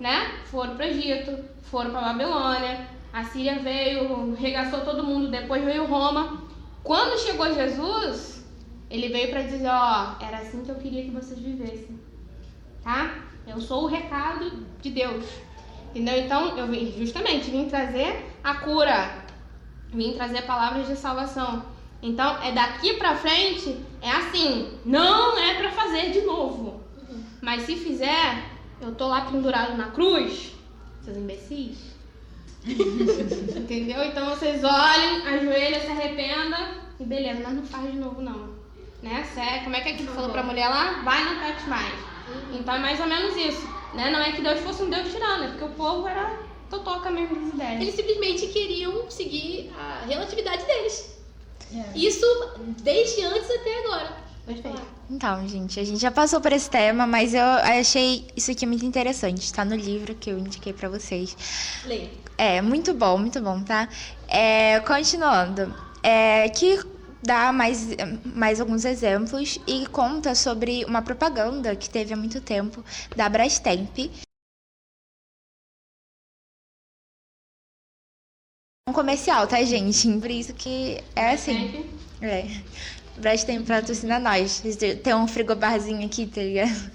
Né? Foram para o Egito, foram para Babilônia, a Síria veio, regaçou todo mundo, depois veio Roma. Quando chegou Jesus, ele veio para dizer, ó, era assim que eu queria que vocês vivessem. Tá? Eu sou o recado de Deus. Entendeu? Então, eu vim, justamente vim trazer a cura. Vim trazer palavras de salvação. Então, é daqui pra frente, é assim. Não é pra fazer de novo. Mas se fizer, eu tô lá pendurado na cruz, seus imbecis. Entendeu? Então vocês olhem, ajoelham, se arrependam e beleza, mas não faz de novo não. Né? Sério, como é que é que tu falou pra mulher lá? Vai, não peques mais. Então é mais ou menos isso. Né? Não é que Deus fosse um Deus tirano, é porque o povo era totoca mesmo das ideias. Eles simplesmente queriam seguir a relatividade deles. Isso desde antes até agora. Falar. Então, gente, a gente já passou por esse tema, mas eu achei isso aqui muito interessante. Está no livro que eu indiquei pra vocês. Leia. É, muito bom, muito bom, tá? É, continuando, é, que dá mais, mais alguns exemplos e conta sobre uma propaganda que teve há muito tempo da Brastemp. um comercial, tá, gente? Por isso que é assim. É. Brastemp patrocina nós. Tem um frigobarzinho aqui, tá ligado?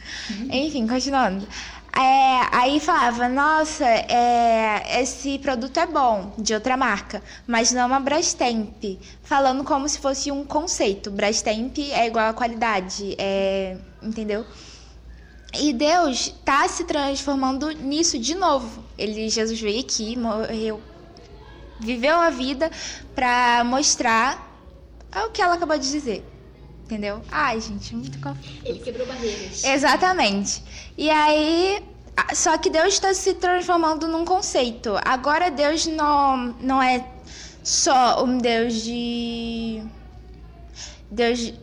Enfim, continuando. É, aí falava, nossa, é, esse produto é bom, de outra marca, mas não é uma Brastemp. Falando como se fosse um conceito. Brastemp é igual a qualidade, é, entendeu? E Deus está se transformando nisso de novo. Ele, Jesus veio aqui, morreu, viveu a vida para mostrar o que ela acabou de dizer. Entendeu? Ai, gente, muito confuso. Ele quebrou barreiras. Exatamente. E aí, a- só que Deus está se transformando num conceito. Agora Deus não, não é só um Deus de. Deus. de-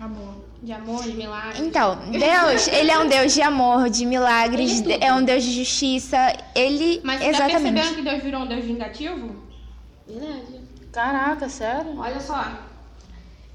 Amor. De amor, de milagre. Então, Deus, ele é um Deus de amor, de milagres, é é um Deus de justiça. Ele. Mas você tá exatamente. percebendo que Deus virou um Deus vingativo? Verdade. Caraca, sério? Olha só.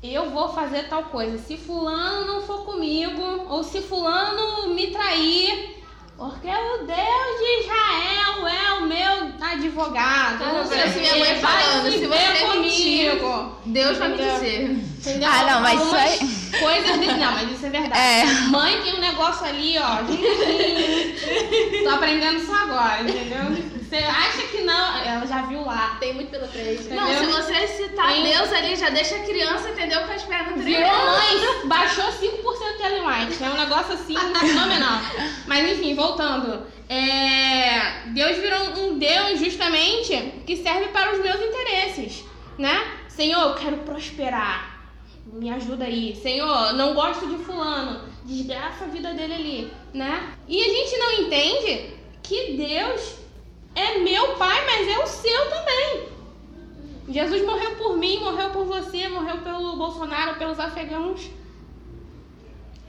Eu vou fazer tal coisa. Se fulano não for comigo, ou se fulano me trair, porque o Deus de Israel é o meu advogado. Cara, Não sei o minha mãe Vai falando, se se você comigo. Deus vai me Entendeu? dizer. Entendeu? Ah, não, mas isso aí- Coisas desse... Não, mas isso é verdade. É. Mãe tem um negócio ali, ó. Tô aprendendo isso agora, entendeu? Você acha que não... Ela já viu lá. Tem muito pela frente. Não, se você citar Tem- Deus ali, já deixa a criança, entendeu? Com as pernas Virou tremendo. mãe, baixou 5% de Ellen É um negócio assim fenomenal. Mas enfim, voltando. É, Deus virou um Deus justamente que serve para os meus interesses, né? Senhor, eu quero prosperar. Me ajuda aí. Senhor, não gosto de fulano. Desgraça a vida dele ali, né? E a gente não entende que Deus é meu pai, mas é o seu também. Jesus morreu por mim, morreu por você, morreu pelo Bolsonaro, pelos afegãos.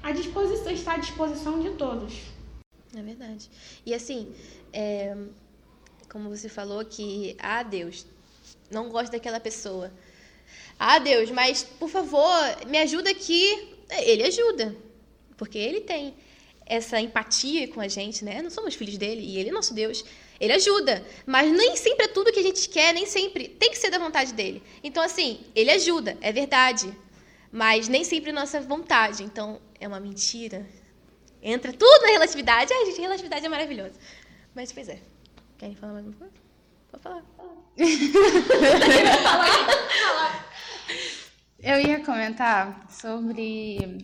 A disposição está à disposição de todos. É verdade. E assim, é, como você falou que, ah, Deus, não gosto daquela pessoa. Ah, Deus, mas por favor, me ajuda aqui. Ele ajuda, porque ele tem essa empatia com a gente, né? Não somos filhos dele e ele é nosso Deus. Ele ajuda, mas nem sempre é tudo que a gente quer, nem sempre tem que ser da vontade dele. Então, assim, ele ajuda, é verdade, mas nem sempre é nossa vontade. Então, é uma mentira. Entra tudo na relatividade. Ai, gente, relatividade é maravilhosa. Mas, pois é. Querem falar mais alguma coisa? Pode falar. Eu ia comentar sobre.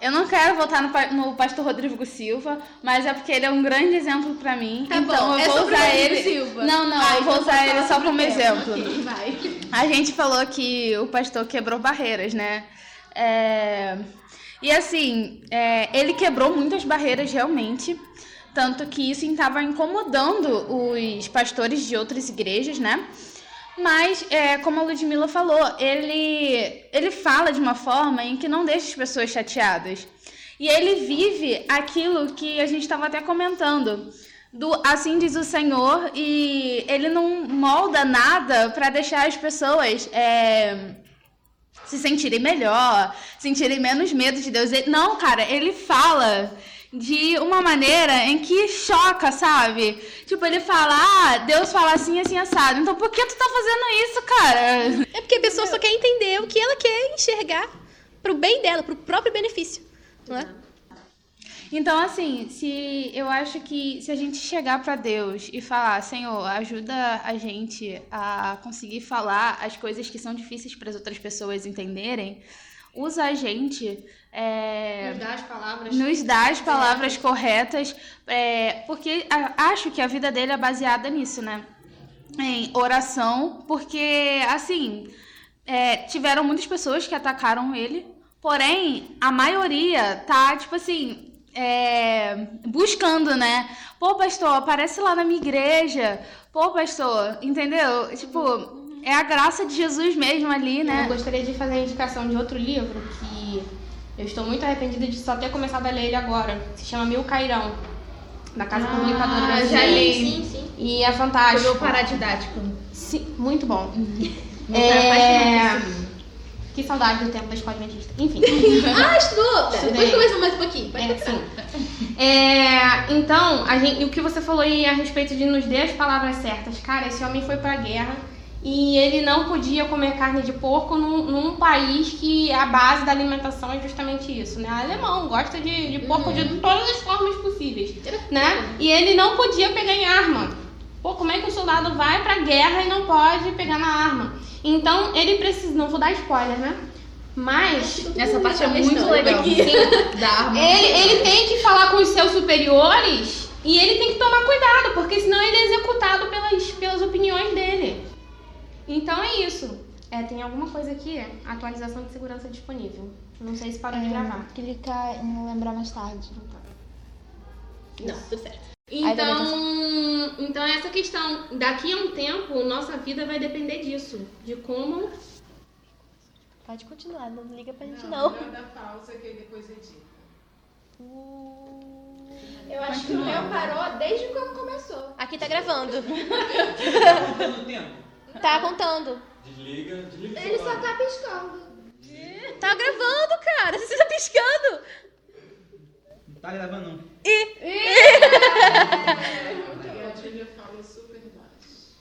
Eu não quero votar no, no pastor Rodrigo Silva, mas é porque ele é um grande exemplo pra mim. Tá então bom, eu é vou usar ele. Silva. Não, não, Vai, eu vou então usar ele só como exemplo. Ok, vai. A gente falou que o pastor quebrou barreiras, né? É, E assim, é, ele quebrou muitas barreiras realmente. Tanto que isso estava incomodando os pastores de outras igrejas, né? Mas, é, como a Ludmilla falou, ele, ele fala de uma forma em que não deixa as pessoas chateadas. E ele vive aquilo que a gente estava até comentando. Do assim diz o Senhor, e ele não molda nada para deixar as pessoas é, se sentirem melhor, sentirem menos medo de Deus. Ele- não, cara, ele fala de uma maneira em que choca, sabe? Tipo, ele fala, ah, Deus fala assim, assim, assado. Então por que tu tá fazendo isso, cara? É porque a pessoa só quer entender o que ela quer enxergar pro bem dela, pro próprio benefício. Não é? Então, assim, se eu acho que se a gente chegar pra Deus e falar, Senhor, ajuda a gente a conseguir falar as coisas que são difíceis para as outras pessoas entenderem, usa a gente. é, Nos dá as palavras. nos dá as palavras corretas, é, porque acho que a vida dele é baseada nisso, né? Em oração, porque, assim, é, tiveram muitas pessoas que atacaram ele, porém, a maioria tá, tipo assim, é, buscando, né? Pô, pastor, aparece lá na minha igreja. Pô, pastor, entendeu? Tipo, é a graça de Jesus mesmo ali, né? Eu gostaria de fazer a indicação de outro livro que eu estou muito arrependida de só ter começado a ler ele agora. Se chama Mil Cairão, da Casa Publicadora já Brasileira. li. Sim, sim. E é fantástico. paradidático. Sim, muito bom. É... Que saudade do tempo da escola adventista. Enfim. Ah, estudou! Depois conversa mais um pouquinho. Pode É, sim. É, então, a gente, o que você falou aí a respeito de nos dê as palavras certas. Cara, esse homem foi pra guerra e ele não podia comer carne de porco num, num país que a base da alimentação é justamente isso, né? Alemão gosta de, de porco de todas as formas possíveis, né? E ele não podia pegar em arma. Pô, como é que o soldado vai pra guerra e não pode pegar na arma? Então, ele precisa, não vou dar spoiler, né? Mas Essa parte é muito legal. aqui. Ele, ele tem que falar com os seus superiores e ele tem que tomar cuidado, porque senão ele é executado pelas, pelas opiniões dele. Então é isso. É, tem alguma coisa aqui, atualização de segurança disponível. Não sei se parou de gravar. Clicar em lembrar mais tarde. Não, tudo certo. Então, então essa questão, daqui a um tempo, nossa vida vai depender disso, de como Pode continuar, não liga pra gente não. da pausa que depois edita. Eu acho que o meu parou desde quando começou. Aqui tá gravando. Contando o tempo. Tá contando. Desliga, desliga Ele só tá piscando. Tá gravando, cara. Você tá piscando. Não tá gravando não. Fala super baixo.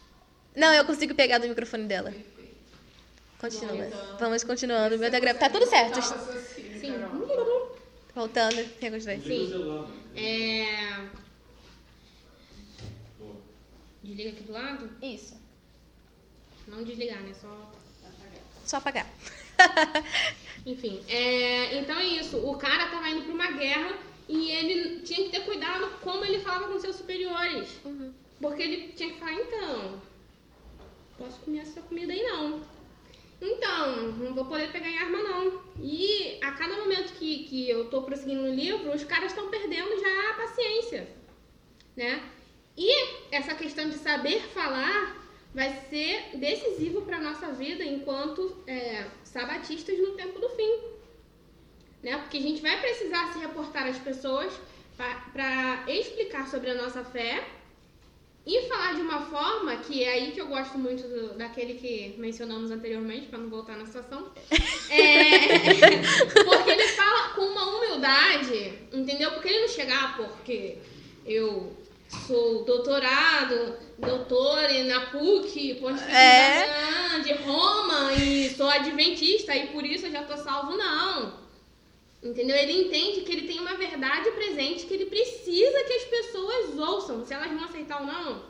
Não, eu consigo pegar do microfone dela. Continua. Vamos continuando. Meu tá gravando. Tá tudo certo. Sim. Voltando. Tem os dois. Desliga o celular. mano. é desliga aqui do lado, Isso. Não desligar, né? Só Só apagar. Enfim, é, então é isso. O cara tava indo pra uma guerra e ele tinha que ter cuidado como ele falava com seus superiores. Porque ele tinha que falar, então, posso comer essa comida aí não. Então, não vou poder pegar em arma não. E a cada momento que, que eu tô prosseguindo no livro, os caras estão perdendo já a paciência, né? E essa questão de saber falar vai ser decisivo para nossa vida enquanto é, sabatistas no tempo do fim. Né? Porque a gente vai precisar se reportar às pessoas para explicar sobre a nossa fé e falar de uma forma que é aí que eu gosto muito do- daquele que mencionamos anteriormente, para não voltar na situação. É, porque ele fala com uma humildade, entendeu? Porque ele não chegar porque eu sou doutorado, doutor na PUC, Pontifício É. de Roma e sou adventista e por isso eu já tô salvo, não. Entendeu? Ele entende que ele tem uma verdade presente que ele precisa que as pessoas ouçam, se elas vão aceitar ou não.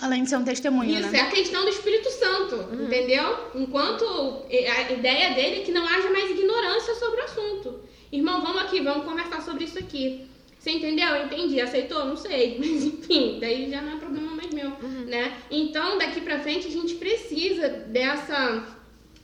Além de ser um testemunho, Isso né? é a questão do Espírito Santo, entendeu? Enquanto a ideia dele é que não haja mais ignorância sobre o assunto. Irmão, vamos aqui, vamos conversar sobre isso aqui. Você entendeu? Entendi. Aceitou? Não sei. Mas enfim, daí já não é problema mais meu, né? Então, daqui pra frente, a gente precisa dessa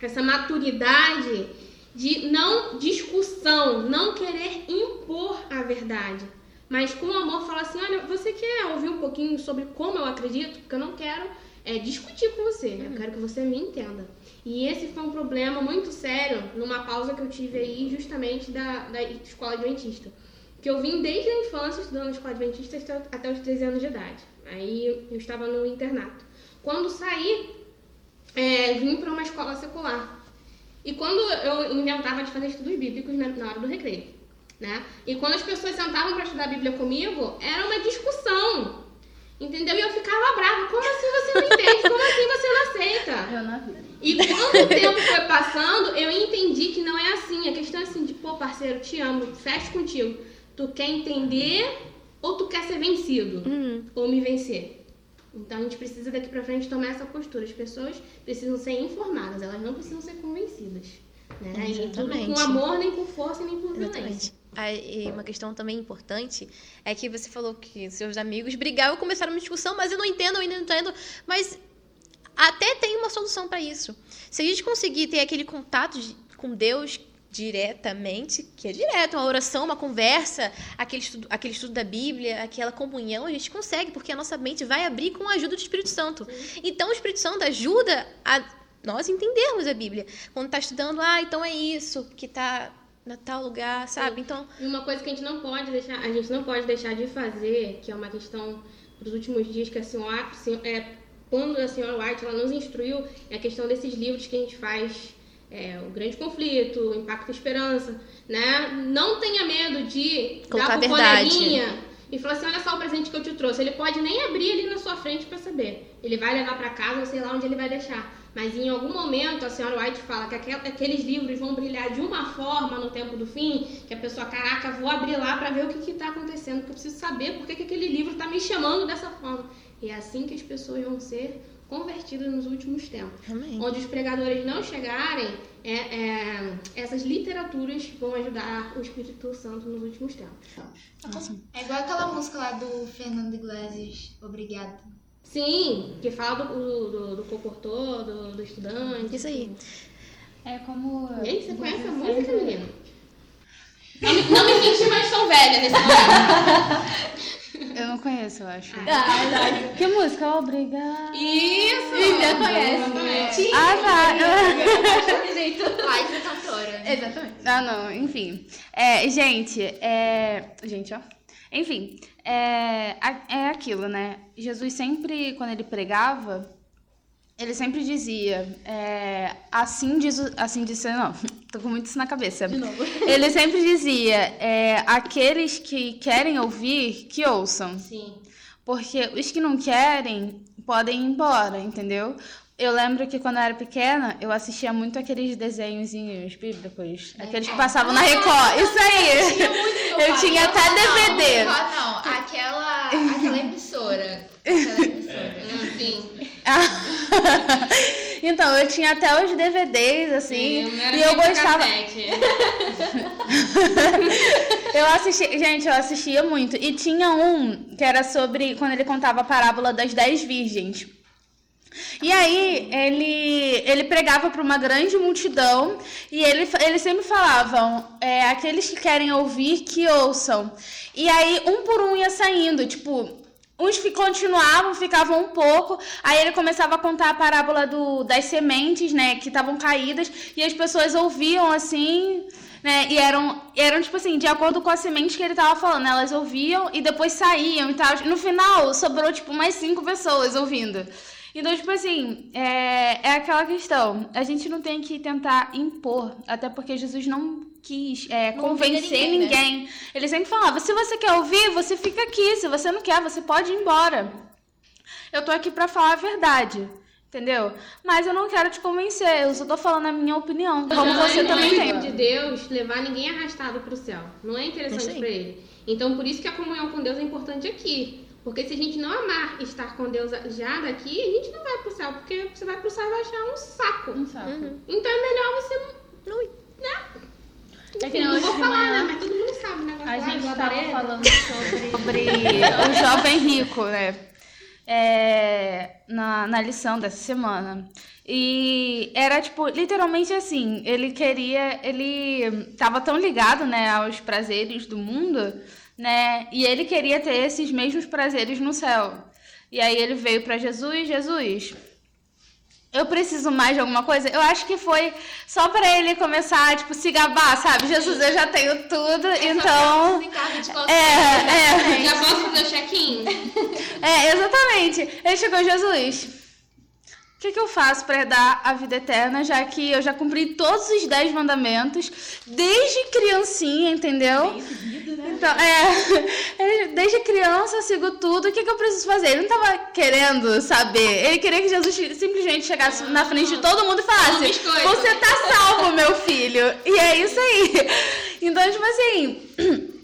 essa maturidade de não discussão, não querer impor a verdade. Mas com amor falar assim, olha, você quer ouvir um pouquinho sobre como eu acredito? Porque eu não quero é, discutir com você, eu quero que você me entenda. E esse foi um problema muito sério numa pausa que eu tive aí justamente da, da escola adventista. Que eu vim desde a infância estudando escola adventista até- os 13 anos de idade. Aí eu estava no internato. Quando saí, é, vim para uma escola secular. E quando eu inventava de fazer estudos bíblicos na, na hora do recreio, né? E quando as pessoas sentavam para estudar a Bíblia comigo, era uma discussão. Entendeu? E eu ficava brava. Como assim você não entende? Como assim você não aceita? Eu vida. E quando o tempo foi passando, eu entendi que não é assim. A questão é assim de, pô, parceiro, te amo, fecho contigo. Tu quer entender ou tu quer ser vencido? Ou me vencer? Então a gente precisa daqui pra frente tomar essa postura. As pessoas precisam ser informadas, elas não precisam ser convencidas. Né? Exatamente. com amor, nem com força, nem por violência. Exatamente. Aí, uma questão também importante é que você falou que seus amigos brigavam e começaram uma discussão, mas eu não entendo, eu ainda não entendo. Mas até tem uma solução para isso. Se a gente conseguir ter aquele contato de- com Deus diretamente, que é direto, uma oração, uma conversa, aquele estudo, aquele estudo da Bíblia, aquela comunhão, a gente consegue, porque a nossa mente vai abrir com a ajuda do Espírito Santo. Então o Espírito Santo ajuda a nós entendermos a Bíblia. Quando está estudando, ah, então é isso que está na tal lugar, sabe? Então, E uma coisa que a gente não pode deixar, a gente não pode deixar de fazer, que é uma questão dos últimos dias que a senhora, é quando a senhora White ela nos instruiu é a questão desses livros que a gente faz é, o grande conflito, o impacto esperança, né? Não tenha medo de Contar dar pro coleguinha e falar assim, olha só o presente que eu te trouxe. Ele pode nem abrir ali na sua frente para saber. Ele vai levar para casa, ou sei lá onde ele vai deixar. Mas em algum momento a senhora White fala que aquel- aqueles livros vão brilhar de uma forma no tempo do fim, que a pessoa, caraca, vou abrir lá para ver o que está acontecendo, que eu preciso saber por que, que aquele livro está me chamando dessa forma. E é assim que as pessoas vão ser convertidas nos últimos tempos. Amém. Onde os pregadores não chegarem, é, é, essas literaturas vão ajudar o Espírito Santo nos últimos tempos. É igual aquela música lá do Fernando Iglesias, Obrigada. Sim, que fala do, do, do, do cocortor, do, do estudante. Isso aí. É como. Gente, você conhece a música, menina? Não me, não me senti mais tão velha nesse momento. Eu não conheço, eu acho. Ah, Que música? Obrigada. Isso! já conhece. Ah, tá. Live da cantora. Exatamente. Ah, não, enfim. É, gente, é. Gente, ó. Enfim, é, é aquilo, né? Jesus sempre, quando ele pregava, ele sempre dizia, é, assim diz, o- assim disse, não, tô com muito isso na cabeça. Ele sempre dizia, é, aqueles que querem ouvir, que ouçam. Sim. Porque os que não querem podem ir embora, entendeu? Eu lembro que quando eu era pequena, eu assistia muito aqueles desenhozinhos bíblicos. Aqueles que passavam na Record. Isso aí! Eu tinha até DVD. Não, não, aquela, aquela emissora. Aquela emissora. Sim. então, eu tinha até os DVDs, assim. Sim, e eu gostava. Eu assisti, gente, eu assistia muito. E tinha um que era sobre quando ele contava a parábola das dez virgens. E aí, ele, ele pregava para uma grande multidão e ele, ele sempre falavam, é, aqueles que querem ouvir, que ouçam. E aí, um por um ia saindo, tipo, uns fi- continuavam, ficavam um pouco, aí ele começava a contar a parábola do, das sementes, né, que estavam caídas, e as pessoas ouviam, assim, né, e eram, eram, tipo assim, de acordo com a semente que ele tava falando, elas ouviam e depois saíam e tal. No final, sobrou, tipo, mais cinco pessoas ouvindo. Então, tipo assim, é, é aquela questão. A gente não tem que tentar impor, até porque Jesus não quis é, Não convencer ninguém, né? ninguém. Ele sempre falava: se você quer ouvir, você fica aqui. Se você não quer, você pode ir embora. Eu tô aqui pra falar a verdade. Entendeu? Mas eu não quero te convencer, eu só tô falando a minha opinião. Como Não você é também tem. de Deus levar ninguém arrastado pro céu. Não é interessante pra ele. Então, por isso que a comunhão com Deus é importante aqui. Porque se a gente não amar estar com Deus já daqui, a gente não vai pro céu. Porque você vai pro céu e vai achar um saco. Um saco. Então é melhor você não. Né? É que não hoje vou falar, manhã né? Mas todo mundo sabe o negócio A lá gente do tava labareda. falando sobre, sobre o jovem rico, né? É, na, na lição dessa semana. E era, tipo, literalmente assim, ele queria, ele tava tão ligado, né, aos prazeres do mundo, né, e ele queria ter esses mesmos prazeres no céu. E aí ele veio pra Jesus, Jesus, eu preciso mais de alguma coisa? Eu acho que foi só pra ele começar, tipo, se gabar, sabe? Jesus, eu já tenho tudo, então... É, é. Já posso fazer o check-in? É, exatamente. Ele chegou, Jesus, o que, que eu faço para dar a vida eterna, já que eu já cumpri todos os dez mandamentos, desde criancinha, entendeu? Então, é, desde criança eu sigo tudo, o que, que eu preciso fazer? Ele não tava querendo saber, ele queria que Jesus simplesmente chegasse na frente de todo mundo e falasse: biscoito. Você tá salvo, meu filho. E é isso aí. Então, tipo assim.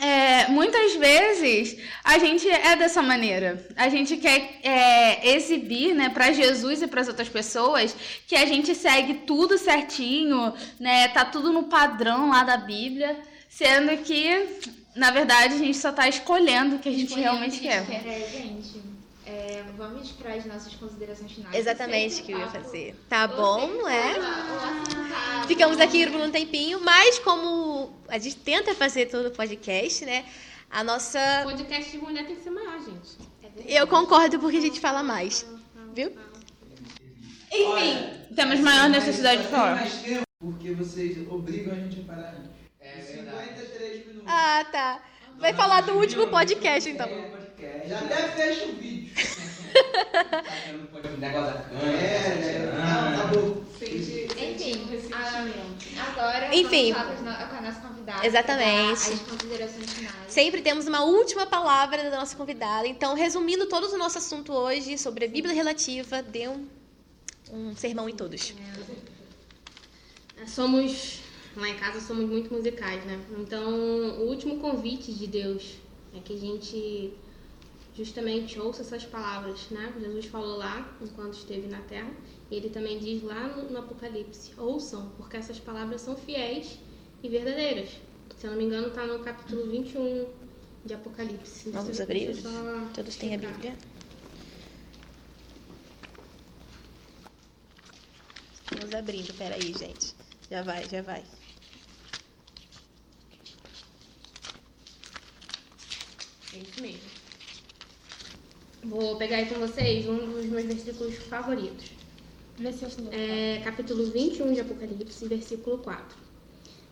É, muitas vezes a gente é dessa maneira. A gente quer é, exibir, né, para Jesus e para as outras pessoas que a gente segue tudo certinho, né? Tá tudo no padrão lá da Bíblia, sendo que na verdade a gente só tá escolhendo o que a gente realmente quer. É, gente, é, vamos para as nossas considerações finais. Exatamente o que eu ia Papo. fazer. Tá bom, é? Tá. Ficamos aqui por um tempinho, mas como a gente tenta fazer todo o podcast, né? A nossa. Podcast de mulher tem que ser maior, gente. Eu concordo porque a gente fala mais. Viu? Enfim, temos maior necessidade de falar. mais tempo porque vocês obrigam a gente a parar. É verdade. 53 minutos. Ah, tá. Vai falar do último podcast, então. Já até fecha o vídeo. Negócio da câmera. É, tá bom. Enfim, a- agora Enfim. vamos falar com a- com a nossa convidada. Exatamente. As considerações finais. Sempre temos uma última palavra da nossa convidada. Então, resumindo todo o nosso assunto hoje sobre a Bíblia relativa, dê um, um sermão em todos. Somos, lá em casa, somos muito musicais, né? Então, o último convite de Deus é que a gente justamente ouça essas palavras, né? Jesus falou lá, enquanto esteve na terra, e ele também diz lá no, no Apocalipse: ouçam, porque essas palavras são fiéis e verdadeiras. Se eu não me engano, está no capítulo 21 de Apocalipse. Vamos eu- abrir? só Todos têm a. Bíblia. Vamos abrindo, peraí, gente. Já vai, já vai. É isso mesmo. Vou pegar aí com vocês um dos meus versículos favoritos. É, capítulo 21 de Apocalipse, versículo 4.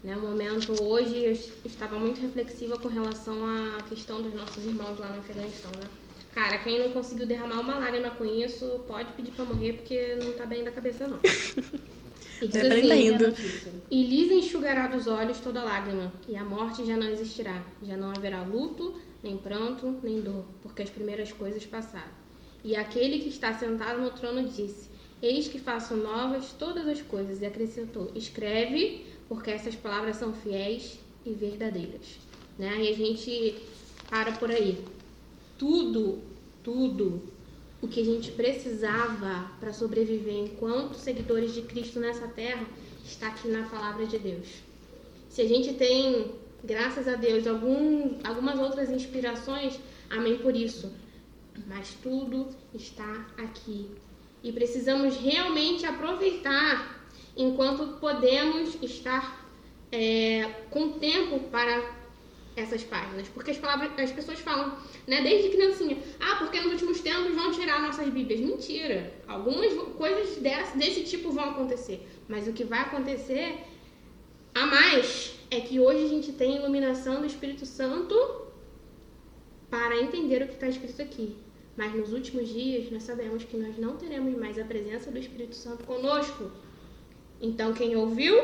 Né, um momento hoje eu estava muito reflexiva com relação à questão dos nossos irmãos lá no Afeganistão, né? Cara, quem não conseguiu derramar uma lágrima com isso, pode pedir pra morrer porque não tá bem da cabeça não. E diz Tá assim, indo. e lhes enxugará dos olhos toda lágrima, e a morte já não existirá. Já não haverá luto, nem pranto, nem dor, porque as primeiras coisas passaram. E aquele que está sentado no trono disse: Eis que faço novas todas as coisas. E acrescentou: Escreve, porque essas palavras são fiéis e verdadeiras. Né? E a gente para por aí. Tudo, tudo o que a gente precisava para sobreviver enquanto seguidores de Cristo nessa terra está aqui na palavra de Deus. Se a gente tem, graças a Deus, algum, algumas outras inspirações, amém por isso. Mas tudo está aqui. E precisamos realmente aproveitar enquanto podemos estar é, com tempo para essas páginas. Porque as, palavras, as pessoas falam, né, desde criancinha, ah, porque nos últimos tempos vão tirar nossas Bíblias. Mentira! Algumas coisas desse, desse tipo vão acontecer. Mas o que vai acontecer a mais é que hoje a gente tem iluminação do Espírito Santo para entender o que está escrito aqui. Mas nos últimos dias nós sabemos que nós não teremos mais a presença do Espírito Santo conosco. Então quem ouviu,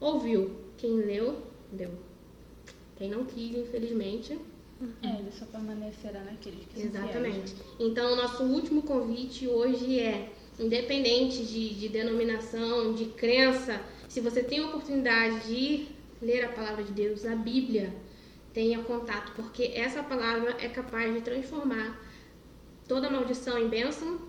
ouviu. Quem leu, leu. Quem não quis, infelizmente, É, ele só permanecerá naqueles que Exatamente. né? Então, o nosso último convite hoje é, independente de, de denominação, de crença, se você tem a oportunidade de ler a palavra de Deus, a Bíblia, tenha contato, porque essa palavra é capaz de transformar toda maldição em bênção,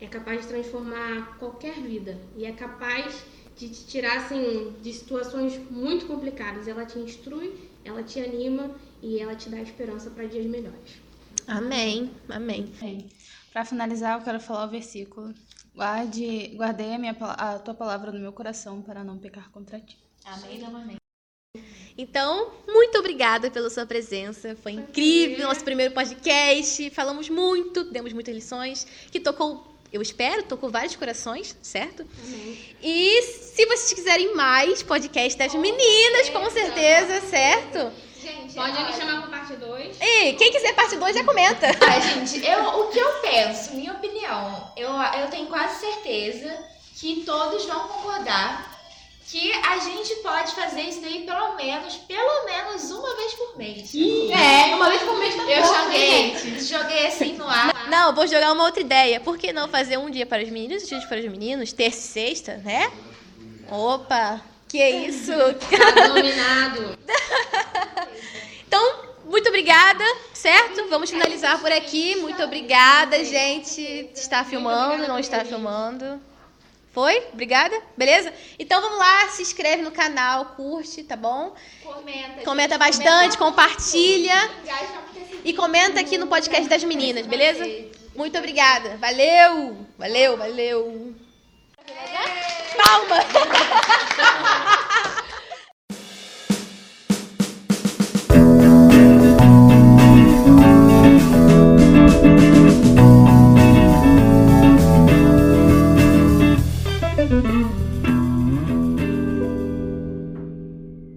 é capaz de transformar qualquer vida e é capaz de te tirar assim, de situações muito complicadas. Ela te instrui, ela te anima e ela te dá esperança para dias melhores. Amém, amém. Bem, Pra finalizar, eu quero falar o versículo. Guarde, guardei a, minha, a tua palavra no meu coração para não pecar contra ti. Amém, amém. Então, muito obrigada pela sua presença. Foi incrível nosso primeiro podcast. Falamos muito, demos muitas lições, que tocou, eu espero, tocou vários corações, certo? E se vocês quiserem mais podcast das meninas, com certeza, certo? Gente, Pode olha, me chamar para parte 2. E quem quiser parte 2 já comenta. Ai, gente, eu, o que eu penso, minha opinião, eu, eu tenho quase certeza que todos vão concordar que a gente pode fazer isso daí pelo menos, pelo menos uma vez por mês. É, uma vez por mês tá Eu bom, joguei, gente. joguei assim no ar. Não, vou jogar uma outra ideia. Por que não fazer um dia para os meninos, um dia para os meninos, terça e sexta, né? Opa, que isso? Tá dominado. Então, muito obrigada, certo? Vamos finalizar por aqui. Muito obrigada, gente. Está filmando, não está filmando. Foi? Obrigada? Beleza? Então vamos lá, se inscreve no canal, curte, tá bom? Comenta, Comenta bastante, comenta compartilha e comenta aqui no podcast das meninas, beleza? Muito obrigada. Valeu! Valeu, valeu. Palma!